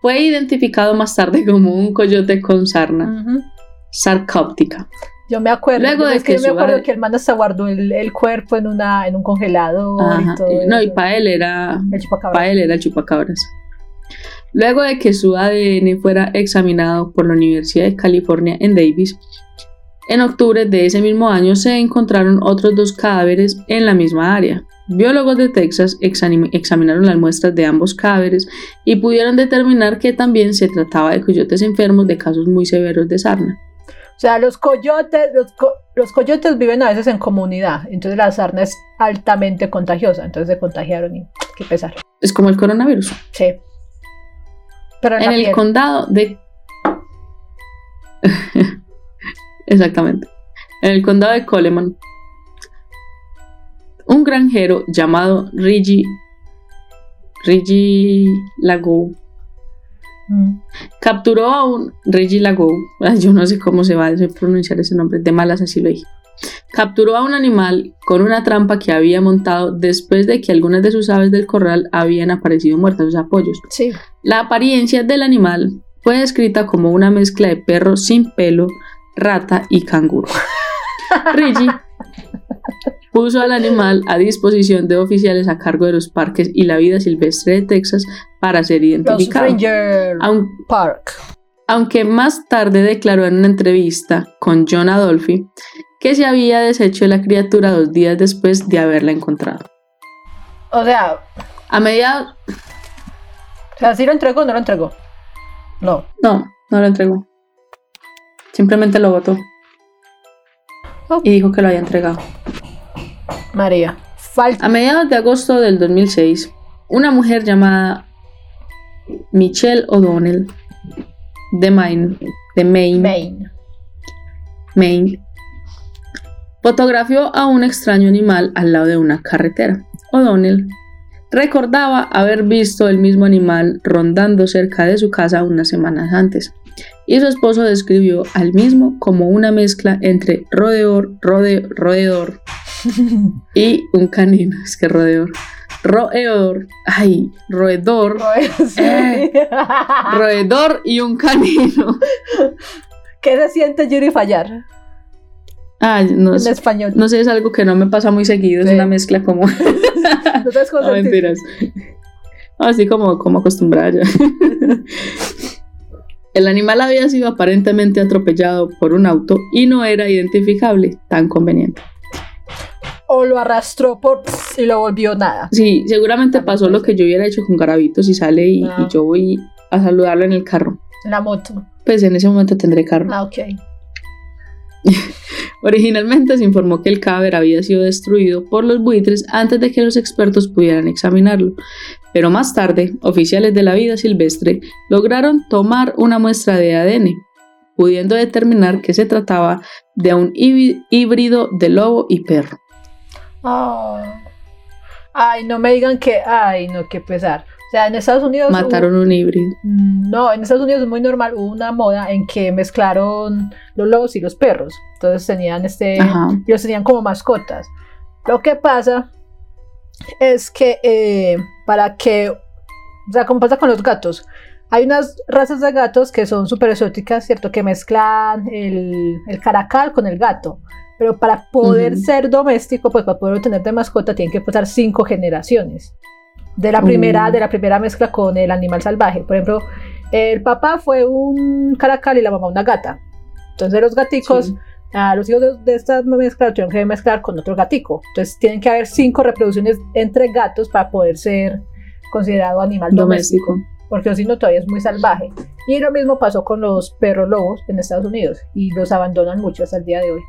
Speaker 1: fue identificado más tarde como un coyote con sarna, sarcóptica.
Speaker 2: Yo me acuerdo,
Speaker 1: Luego de
Speaker 2: es que
Speaker 1: que
Speaker 2: yo me acuerdo que el man hasta guardó el, el cuerpo en una en un congelador
Speaker 1: Ajá,
Speaker 2: y todo.
Speaker 1: no, y para él era
Speaker 2: el chupacabra.
Speaker 1: para él era el chupacabras. Luego de que su ADN fuera examinado por la Universidad de California en Davis, en octubre de ese mismo año se encontraron otros dos cadáveres en la misma área. Biólogos de Texas examinaron las muestras de ambos cadáveres y pudieron determinar que también se trataba de coyotes enfermos de casos muy severos de sarna.
Speaker 2: O sea, los coyotes, los, co- los coyotes viven a veces en comunidad, entonces la sarna es altamente contagiosa, entonces se contagiaron y qué pesar.
Speaker 1: Es como el coronavirus.
Speaker 2: Sí. Pero en,
Speaker 1: el
Speaker 2: piel.
Speaker 1: condado de... Exactamente. En el condado de Coleman, un granjero llamado Reggie, Reggie Lago
Speaker 2: Mm.
Speaker 1: capturó a un Reggie Lago, ay, yo no sé cómo se va a pronunciar ese nombre, de malas así lo dije. Capturó a un animal con una trampa que había montado después de que algunas de sus aves del corral habían aparecido muertas, sus apoyos.
Speaker 2: Sí.
Speaker 1: La apariencia del animal fue descrita como una mezcla de perro sin pelo, rata y canguro. Reggie puso al animal a disposición de oficiales a cargo de los parques y la vida silvestre de Texas para ser identificado.
Speaker 2: Ranger
Speaker 1: Aun-
Speaker 2: Park.
Speaker 1: aunque más tarde declaró en una entrevista con John Adolfi que se había deshecho de la criatura dos días después de haberla encontrado.
Speaker 2: O sea,
Speaker 1: A mediados...
Speaker 2: o sea, ¿sí lo entregó o no lo entregó? No.
Speaker 1: No, no lo entregó. Simplemente lo votó.
Speaker 2: Oh.
Speaker 1: Y dijo que lo había entregado.
Speaker 2: María. Falta.
Speaker 1: A mediados de agosto del 2006, una mujer llamada Michelle O'Donnell de Maine, de Maine,
Speaker 2: Maine.
Speaker 1: Maine, fotografió a un extraño animal al lado de una carretera. O'Donnell recordaba haber visto el mismo animal rondando cerca de su casa unas semanas antes, y su esposo describió al mismo como una mezcla entre rodeor, rode- roedor y un canino. Es que roedor. Roedor. Ay, roedor. Eh. Roedor y un canino.
Speaker 2: ¿Qué se siente Yuri fallar?
Speaker 1: Ay, no,
Speaker 2: En
Speaker 1: sé-
Speaker 2: español.
Speaker 1: no sé, es algo que no me pasa muy seguido. Es una mezcla como.
Speaker 2: No cómo
Speaker 1: No, mentiras. Así como, como acostumbrada ya. El animal había sido aparentemente atropellado por un auto y no era identificable, tan conveniente.
Speaker 2: O lo arrastró por y lo volvió nada.
Speaker 1: Sí, seguramente pasó lo que yo hubiera hecho con Garabitos y sale y,
Speaker 2: Ah.
Speaker 1: y yo voy a saludarlo en el carro.
Speaker 2: En la moto.
Speaker 1: Pues en ese momento tendré carro.
Speaker 2: Ah, ok.
Speaker 1: Originalmente se informó que el cadáver había sido destruido por los buitres antes de que los expertos pudieran examinarlo, pero más tarde, oficiales de la vida silvestre lograron tomar una muestra de ADN, pudiendo determinar que se trataba de un híbrido de lobo y perro.
Speaker 2: Ah. Ay, no me digan que. Ay, no, qué pesar. O sea, en Estados Unidos.
Speaker 1: Mataron un híbrido.
Speaker 2: Mm, No, en Estados Unidos es muy normal. Hubo una moda en que mezclaron los lobos y los perros. Entonces tenían este.
Speaker 1: Ajá.
Speaker 2: los tenían como mascotas. Lo que pasa es que eh, para que, o sea, como pasa con los gatos, hay unas razas de gatos que son súper exóticas, ¿cierto? Que mezclan el, el caracal con el gato. Pero para poder
Speaker 1: Ujú.
Speaker 2: ser doméstico, pues para poder tener de mascota, tienen que pasar cinco generaciones. De la primera,
Speaker 1: Uh.
Speaker 2: de la primera mezcla con el animal salvaje. Por ejemplo, el papá fue un caracal y la mamá una gata. Entonces los gaticos
Speaker 1: Sí.
Speaker 2: a los hijos de, de esta mezcla tienen que mezclar con otro gatico. Entonces tienen que haber cinco reproducciones entre gatos para poder ser considerado animal doméstico.
Speaker 1: Doméstico.
Speaker 2: Porque si no, todavía es muy salvaje. Y lo mismo pasó con los perros lobos en Estados Unidos. Y los abandonan mucho hasta el día de hoy.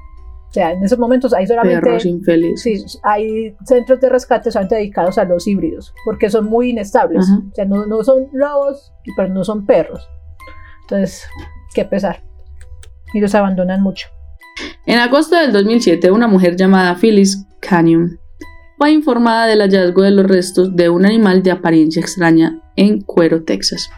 Speaker 2: O sea, en esos momentos hay solamente...
Speaker 1: Perros infelices.
Speaker 2: Sí, hay centros de rescate solamente dedicados a los híbridos, porque son muy inestables.
Speaker 1: Ajá.
Speaker 2: O sea, no, no son lobos, pero no son perros. Entonces, qué pesar. Y los abandonan mucho.
Speaker 1: En agosto del 2007, una mujer llamada Phyllis Canyon fue informada del hallazgo de los restos de un animal de apariencia extraña en Cuero, Texas,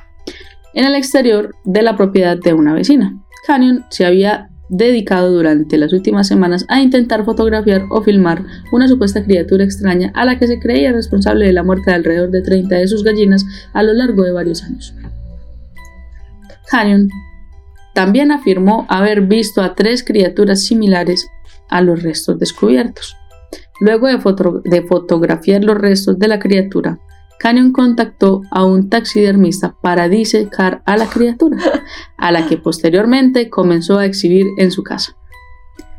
Speaker 1: en el exterior de la propiedad de una vecina. Canyon se había dedicado durante las últimas semanas a intentar fotografiar o filmar una supuesta criatura extraña a la que se creía responsable de la muerte de alrededor de 30 de sus gallinas a lo largo de varios años. Canyon también afirmó haber visto a tres criaturas similares a los restos descubiertos. Luego de, de fotografiar los restos de la criatura, Canyon contactó a un taxidermista para disecar a la criatura, a la que posteriormente comenzó a exhibir en su casa.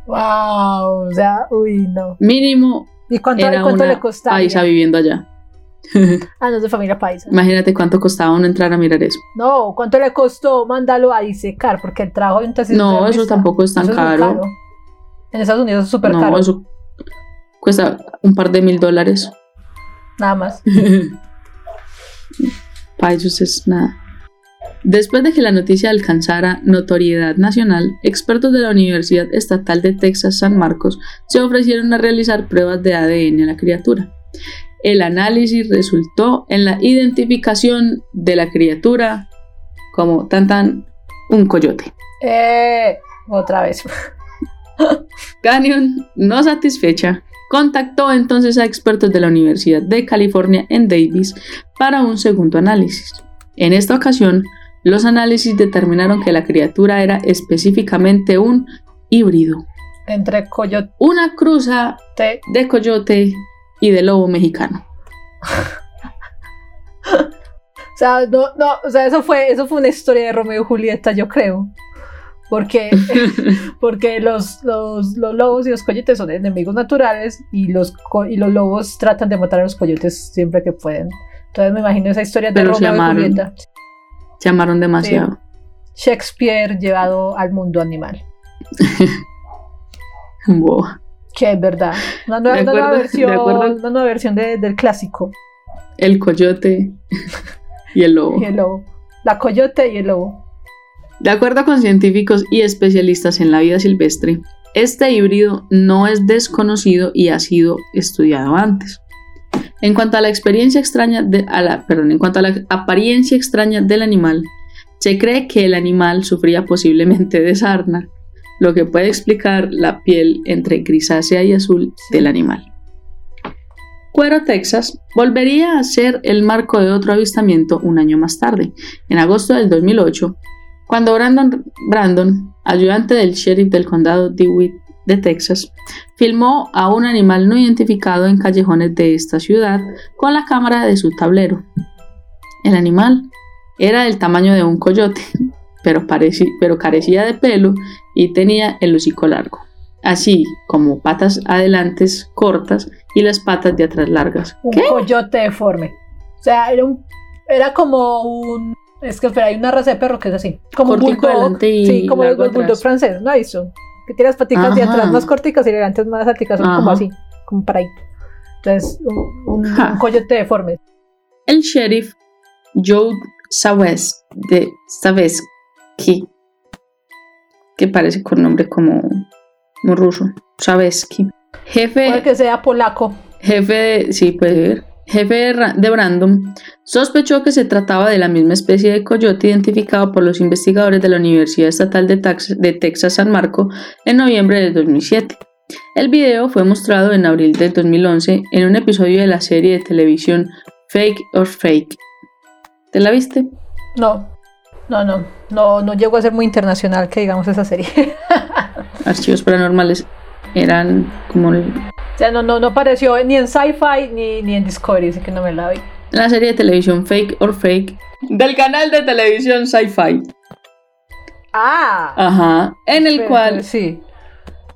Speaker 2: Wow, o sea, uy, no.
Speaker 1: Mínimo.
Speaker 2: ¿Y cuánto,
Speaker 1: era
Speaker 2: cuánto
Speaker 1: una
Speaker 2: le costaba?
Speaker 1: paisa viviendo allá.
Speaker 2: Ah, no es de familia paisa.
Speaker 1: Imagínate cuánto costaba uno entrar a mirar eso.
Speaker 2: No, ¿cuánto le costó mandarlo a disecar? Porque el trabajo de un taxidermista.
Speaker 1: No, eso tampoco es tan
Speaker 2: eso
Speaker 1: caro.
Speaker 2: En Estados Unidos es súper
Speaker 1: no,
Speaker 2: caro.
Speaker 1: eso cuesta un par de mil dólares.
Speaker 2: Nada más.
Speaker 1: Para ellos es nada. Después de que la noticia alcanzara notoriedad nacional, expertos de la Universidad Estatal de Texas San Marcos se ofrecieron a realizar pruebas de ADN a la criatura. El análisis resultó en la identificación de la criatura como tan tan un coyote.
Speaker 2: Eh, otra vez.
Speaker 1: Canyon, no satisfecha, contactó entonces a expertos de la Universidad de California en Davis para un segundo análisis. En esta ocasión, los análisis determinaron que la criatura era específicamente un híbrido,
Speaker 2: Entre coyote.
Speaker 1: una cruza de coyote y de lobo mexicano.
Speaker 2: O sea, no, no, o sea, eso fue, eso fue una historia de Romeo y Julieta, yo creo. Porque, porque los, los, los lobos y los coyotes son enemigos naturales y los, y los lobos tratan de matar a los coyotes siempre que pueden. Entonces me imagino esa historia de
Speaker 1: Pero se
Speaker 2: Romeo y
Speaker 1: amaron.
Speaker 2: Julieta.
Speaker 1: Se amaron demasiado.
Speaker 2: Shakespeare llevado al mundo animal.
Speaker 1: Boa.
Speaker 2: Que es verdad. Una nueva,
Speaker 1: De
Speaker 2: una nueva
Speaker 1: acuerdo, de
Speaker 2: versión, una nueva versión de- del clásico.
Speaker 1: El coyote y el lobo.
Speaker 2: Y el lobo. La coyote y el lobo.
Speaker 1: De acuerdo con científicos y especialistas en la vida silvestre, este híbrido no es desconocido y ha sido estudiado antes. En cuanto a la experiencia extraña de, la, perdón, en cuanto a la apariencia extraña del animal, se cree que el animal sufría posiblemente de sarna, lo que puede explicar la piel entre grisácea y azul del animal. Cuero, Texas, volvería a ser el marco de otro avistamiento un año más tarde, en agosto del 2008, cuando Brandon, Brandon, ayudante del sheriff del condado DeWitt de Texas, filmó a un animal no identificado en callejones de esta ciudad con la cámara de su tablero. El animal era del tamaño de un coyote, pero, carecía de pelo y tenía el hocico largo, así como patas adelantes cortas y las patas de atrás largas.
Speaker 2: Un
Speaker 1: ¿Qué?
Speaker 2: coyote deforme. O sea, era, un, era como un. Es que hay una raza de perro que es así. Como un bulldog.
Speaker 1: y
Speaker 2: sí, como el, bulldog francés, ¿no? Eso. Que tiene las paticas de atrás más corticas y delante más alticas, son como así, como para ahí. Entonces, un, un- un coyote deforme.
Speaker 1: El sheriff Joe Savez de Savesky, que parece con nombre como, como ruso, Savesky,
Speaker 2: Puede
Speaker 1: jefe,
Speaker 2: que sea polaco.
Speaker 1: jefe de, sí, puede ser, jefe de, Ra- de Brandon, sospechó que se trataba de la misma especie de coyote identificado por los investigadores de la Universidad Estatal de, Tax- de Texas San Marco en noviembre del 2007. El video fue mostrado en abril del 2011 en un episodio de la serie de televisión Fake or Fake. ¿Te la viste?
Speaker 2: No, no, no. No, no llegó a ser muy internacional que digamos esa serie.
Speaker 1: Archivos paranormales eran como
Speaker 2: o sea, no, no, no apareció ni en Sci-Fi ni, ni en Discovery, así que no me la vi.
Speaker 1: la serie de televisión Fake or Fake del canal de televisión Sci-Fi.
Speaker 2: Ah,
Speaker 1: Ajá, en el
Speaker 2: pero
Speaker 1: cual
Speaker 2: sí.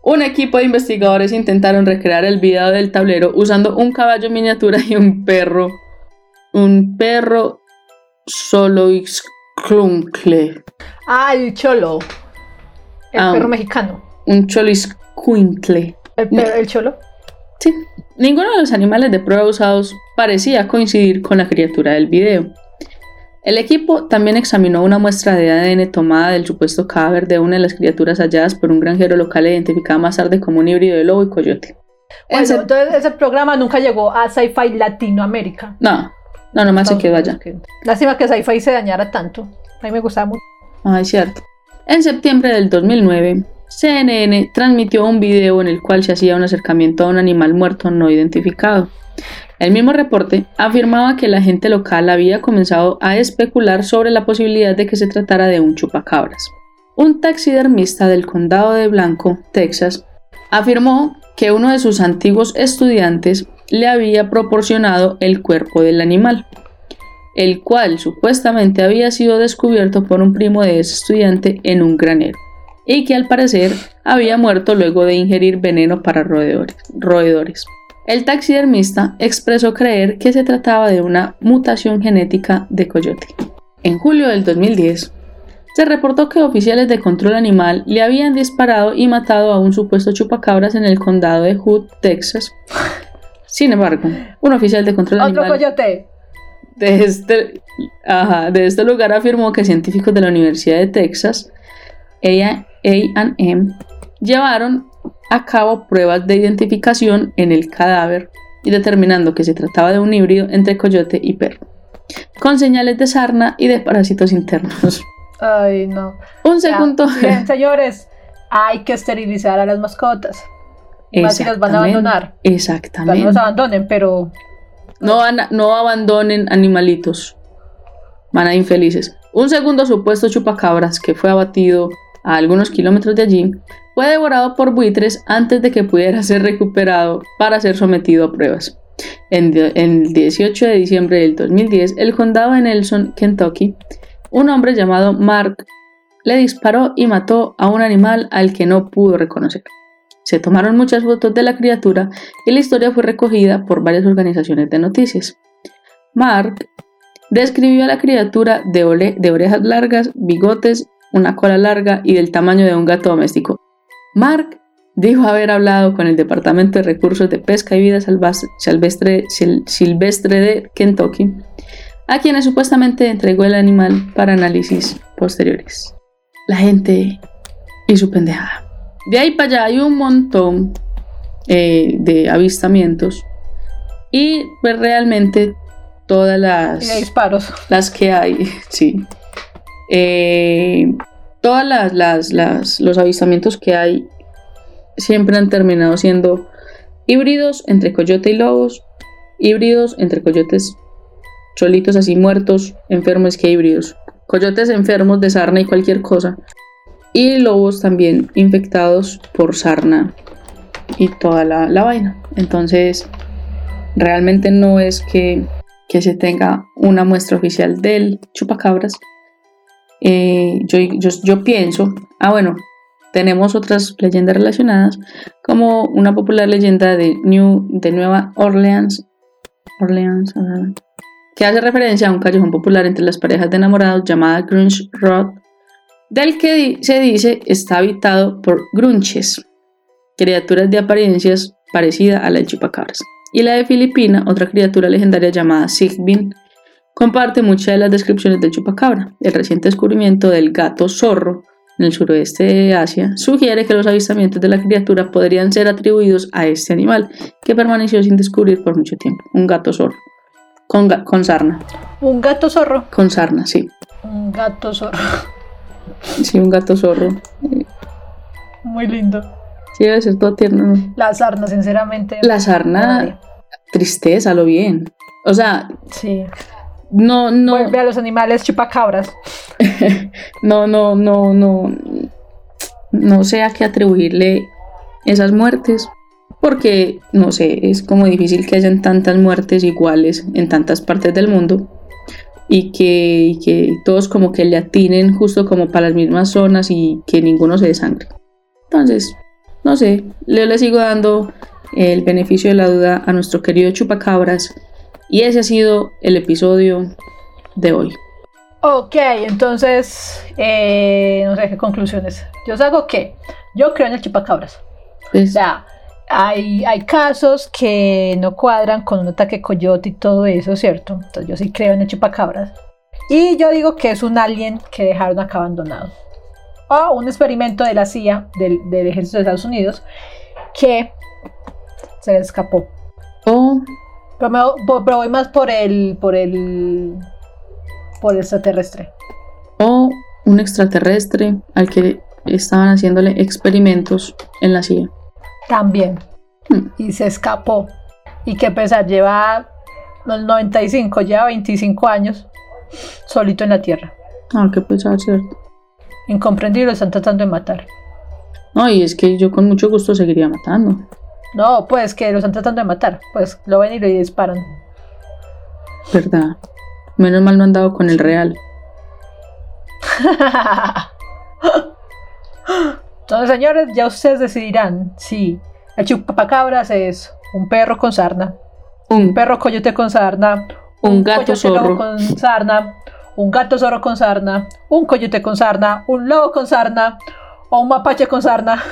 Speaker 1: un equipo de investigadores intentaron recrear el video del tablero usando un caballo miniatura y un perro. Un perro solo excluncle.
Speaker 2: Ah, el cholo. El
Speaker 1: Ah.
Speaker 2: perro mexicano.
Speaker 1: Un choliscuincle.
Speaker 2: El, perro- el cholo.
Speaker 1: Sí, ninguno de los animales de prueba usados parecía coincidir con la criatura del video. El equipo también examinó una muestra de ADN tomada del supuesto cadáver de una de las criaturas halladas por un granjero local identificada más tarde como un híbrido de lobo y coyote.
Speaker 2: Bueno,
Speaker 1: Ese-
Speaker 2: entonces ese programa nunca llegó a Sci-Fi Latinoamérica.
Speaker 1: No, no, nomás se quedó allá.
Speaker 2: Lástima que Sci-Fi se dañara tanto. A mí me gustaba mucho.
Speaker 1: Ay, cierto. En septiembre del 2009, CNN transmitió un video en el cual se hacía un acercamiento a un animal muerto no identificado. El mismo reporte afirmaba que la gente local había comenzado a especular sobre la posibilidad de que se tratara de un chupacabras. Un taxidermista del condado de Blanco, Texas, afirmó que uno de sus antiguos estudiantes le había proporcionado el cuerpo del animal, el cual supuestamente había sido descubierto por un primo de ese estudiante en un granero, y que al parecer había muerto luego de ingerir veneno para roedores. El taxidermista expresó creer que se trataba de una mutación genética de coyote. En julio del 2010, se reportó que oficiales de control animal le habían disparado y matado a un supuesto chupacabras en el condado de Hood, Texas. Sin embargo, un oficial de control
Speaker 2: Otro
Speaker 1: animal
Speaker 2: coyote.
Speaker 1: de este, ajá, de este lugar afirmó que científicos de la Universidad de Texas, AM, llevaron a cabo pruebas de identificación en el cadáver y determinando que se trataba de un híbrido entre coyote y perro, con señales de sarna y de parásitos internos.
Speaker 2: Ay, no.
Speaker 1: Un segundo.
Speaker 2: Ya, bien, señores, hay que esterilizar a las mascotas. Más si las van a abandonar.
Speaker 1: Exactamente.
Speaker 2: No los abandonen, pero.
Speaker 1: No, van- no abandonen animalitos. Van a infelices. Un segundo supuesto chupacabras que fue abatido a algunos kilómetros de allí fue devorado por buitres antes de que pudiera ser recuperado para ser sometido a pruebas. En, el 18 de diciembre del 2010, el condado de Nelson, Kentucky, un hombre llamado Mark le disparó y mató a un animal al que no pudo reconocer. Se tomaron muchas fotos de la criatura y la historia fue recogida por varias organizaciones de noticias. Mark describió a la criatura de, de orejas largas, bigotes, una cola larga y del tamaño de un gato doméstico. Mark dijo haber hablado con el Departamento de Recursos de Pesca y Vida Silvestre, Sil- Silvestre de Kentucky, a quienes supuestamente entregó el animal para análisis posteriores. La gente y su pendejada. De ahí para allá hay un montón eh, de avistamientos y pues realmente todas
Speaker 2: Y
Speaker 1: las,
Speaker 2: disparos.
Speaker 1: las que hay, sí. Eh, todas las, los avistamientos que hay siempre han terminado siendo híbridos entre coyote y lobos, híbridos entre coyotes solitos así muertos, enfermos que híbridos, coyotes enfermos de sarna y cualquier cosa, y lobos también infectados por sarna y toda la, la vaina. Entonces, realmente no es que, que se tenga una muestra oficial del chupacabras. Eh, yo, pienso, ah bueno, tenemos otras leyendas relacionadas, como una popular leyenda de, New, Nueva Orleans, que hace referencia a un callejón popular entre las parejas de enamorados llamada Grunge Road, del que se dice está habitado por grunches, criaturas de apariencias parecida a la del chupacabras. Y la de Filipina, otra criatura legendaria llamada Sigbin, comparte muchas de las descripciones del chupacabra. El reciente descubrimiento del gato zorro en el suroeste de Asia sugiere que los avistamientos de la criatura podrían ser atribuidos a este animal, que permaneció sin descubrir por mucho tiempo. Un gato zorro. Con, ga- con sarna.
Speaker 2: Un gato zorro.
Speaker 1: Con sarna, sí.
Speaker 2: Un gato zorro.
Speaker 1: Sí, un gato zorro.
Speaker 2: Muy lindo.
Speaker 1: Sí, debe ser todo tierno. ¿no?
Speaker 2: La sarna, sinceramente.
Speaker 1: La sarna, tristeza, lo bien. O sea,
Speaker 2: Sí.
Speaker 1: No, no.
Speaker 2: Vuelve a los animales chupacabras.
Speaker 1: no, no, no, no, no sé a qué atribuirle esas muertes, porque, no sé, es como difícil que hayan tantas muertes iguales en tantas partes del mundo y que, y que todos como que le atinen justo como para las mismas zonas y que ninguno se desangre. Entonces, no sé, yo le sigo dando el beneficio de la duda a nuestro querido chupacabras y ese ha sido el episodio de hoy.
Speaker 2: Ok, entonces, eh, no sé qué conclusiones. Yo saco que yo creo en el chupacabras. O sea, hay, hay casos que no cuadran con un ataque coyote y todo eso, ¿cierto? Entonces yo sí creo en el chupacabras. Y yo digo que es un alien que dejaron acá abandonado. O un experimento de la CIA, del, del ejército de Estados Unidos, que se le escapó.
Speaker 1: o
Speaker 2: Pero, me voy más por el, por el, por el extraterrestre.
Speaker 1: o un extraterrestre al que estaban haciéndole experimentos en la CIA.
Speaker 2: También.
Speaker 1: Hmm.
Speaker 2: Y se escapó. Y que pesar, lleva los 95, lleva 25 años solito en la Tierra.
Speaker 1: Ah, qué pesar, ¿cierto?
Speaker 2: incomprendido lo están tratando de matar.
Speaker 1: No, y es que yo con mucho gusto seguiría matando.
Speaker 2: No, pues que lo están tratando de matar. Pues lo ven y le disparan.
Speaker 1: ¿Verdad? Menos mal no han dado con el real.
Speaker 2: Entonces, señores, ya ustedes decidirán si el chupacabras es un perro con sarna, un
Speaker 1: Un,
Speaker 2: perro coyote con sarna,
Speaker 1: un gato
Speaker 2: coyote lobo
Speaker 1: zorro.
Speaker 2: con sarna, un gato zorro con sarna, un coyote con sarna, un lobo con sarna, o un mapache con sarna.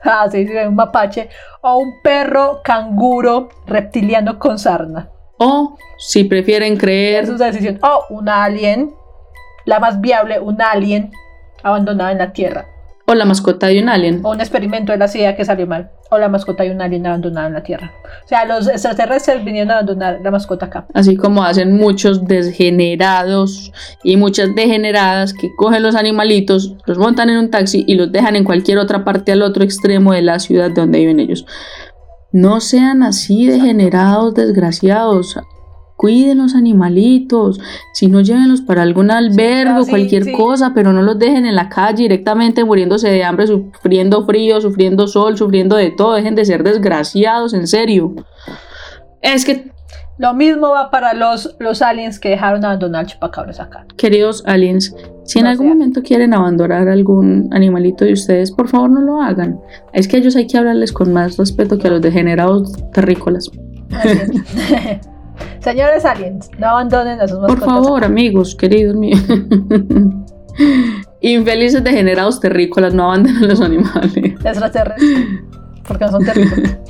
Speaker 2: Ah, sí, sí, un mapache. O un perro canguro reptiliano con sarna.
Speaker 1: O si prefieren creer,
Speaker 2: Esa es decisión. O un alien, la más viable, un alien abandonado en la Tierra.
Speaker 1: O la mascota de un alien.
Speaker 2: O un experimento de la CIA que salió mal. O la mascota de un alien abandonado en la Tierra. O sea, los extraterrestres vinieron a abandonar la mascota acá.
Speaker 1: Así como hacen muchos degenerados y muchas degeneradas que cogen los animalitos, los montan en un taxi y los dejan en cualquier otra parte al otro extremo de la ciudad donde viven ellos. No sean así degenerados, desgraciados. Cuiden los animalitos. Si no, llévenlos para algún albergue o
Speaker 2: sí,
Speaker 1: cualquier
Speaker 2: sí.
Speaker 1: cosa, pero no los dejen en la calle directamente muriéndose de hambre, sufriendo frío, sufriendo sol, sufriendo de todo. Dejen de ser desgraciados, en serio. Es que
Speaker 2: Lo mismo va para los, los aliens que dejaron abandonar chupacabras acá.
Speaker 1: Queridos aliens, si en
Speaker 2: No
Speaker 1: algún
Speaker 2: sea.
Speaker 1: momento quieren abandonar algún animalito de ustedes, por favor no lo hagan. Es que a ellos hay que hablarles con más respeto que a los degenerados terrícolas.
Speaker 2: Señores aliens, no abandonen a sus
Speaker 1: Por
Speaker 2: mascotas.
Speaker 1: favor, amigos, queridos míos. Infelices degenerados terrícolas, no abandonen los animales.
Speaker 2: Extraterrestres. Porque no son terrícolas.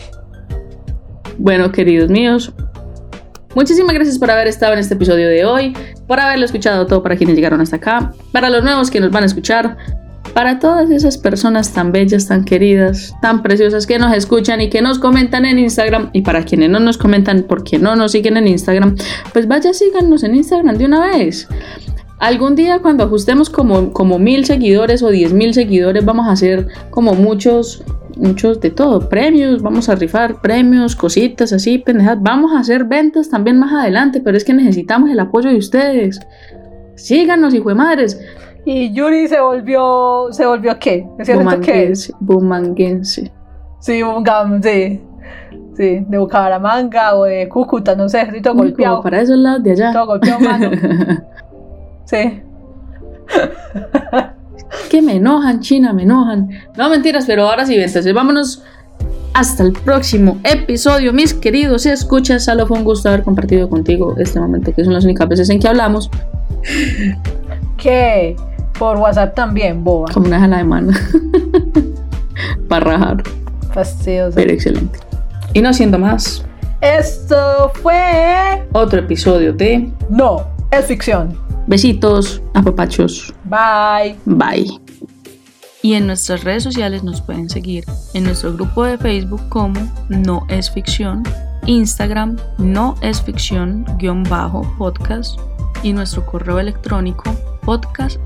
Speaker 1: Bueno, queridos míos, muchísimas gracias por haber estado en este episodio de hoy, por haberlo escuchado todo para quienes llegaron hasta acá, para los nuevos que nos van a escuchar, para todas esas personas tan bellas, tan queridas, tan preciosas que nos escuchan y que nos comentan en Instagram, y para quienes no nos comentan porque no nos siguen en Instagram, pues vaya, síganos en Instagram de una vez. Algún día cuando ajustemos como, como mil seguidores o diez mil seguidores vamos a hacer como muchos, muchos de todo, premios, vamos a rifar premios, cositas así, pendejas, vamos a hacer ventas también más adelante, pero es que necesitamos el apoyo de ustedes. Síganos, hijo de madres.
Speaker 2: Y Yuri se volvió. ¿Se volvió qué? ¿Es cierto que
Speaker 1: Bumanguense, bumanguense.
Speaker 2: Sí, gam, sí. Sí, de Bucaramanga o de Cúcuta, no sé, todo
Speaker 1: Uy, como
Speaker 2: golpeado.
Speaker 1: para esos lados de allá.
Speaker 2: Todo golpeado, mano. Sí.
Speaker 1: que me enojan, China, me enojan. No, mentiras, pero ahora sí, entonces vámonos hasta el próximo episodio, mis queridos escuchas. Solo fue un gusto haber compartido contigo este momento, que son las únicas veces en que hablamos,
Speaker 2: ¿Qué? Por WhatsApp también, boba.
Speaker 1: como una jala de mano. Para rajar,
Speaker 2: Fastidioso.
Speaker 1: pero excelente. Y no siendo más,
Speaker 2: Esto fue.
Speaker 1: otro episodio de
Speaker 2: No, es ficción.
Speaker 1: besitos, apapachos,
Speaker 2: Bye.
Speaker 1: bye. Y en nuestras redes sociales nos pueden seguir en nuestro grupo de Facebook como No es Ficción, Instagram No es Ficción guion bajo podcast y nuestro correo electrónico podcast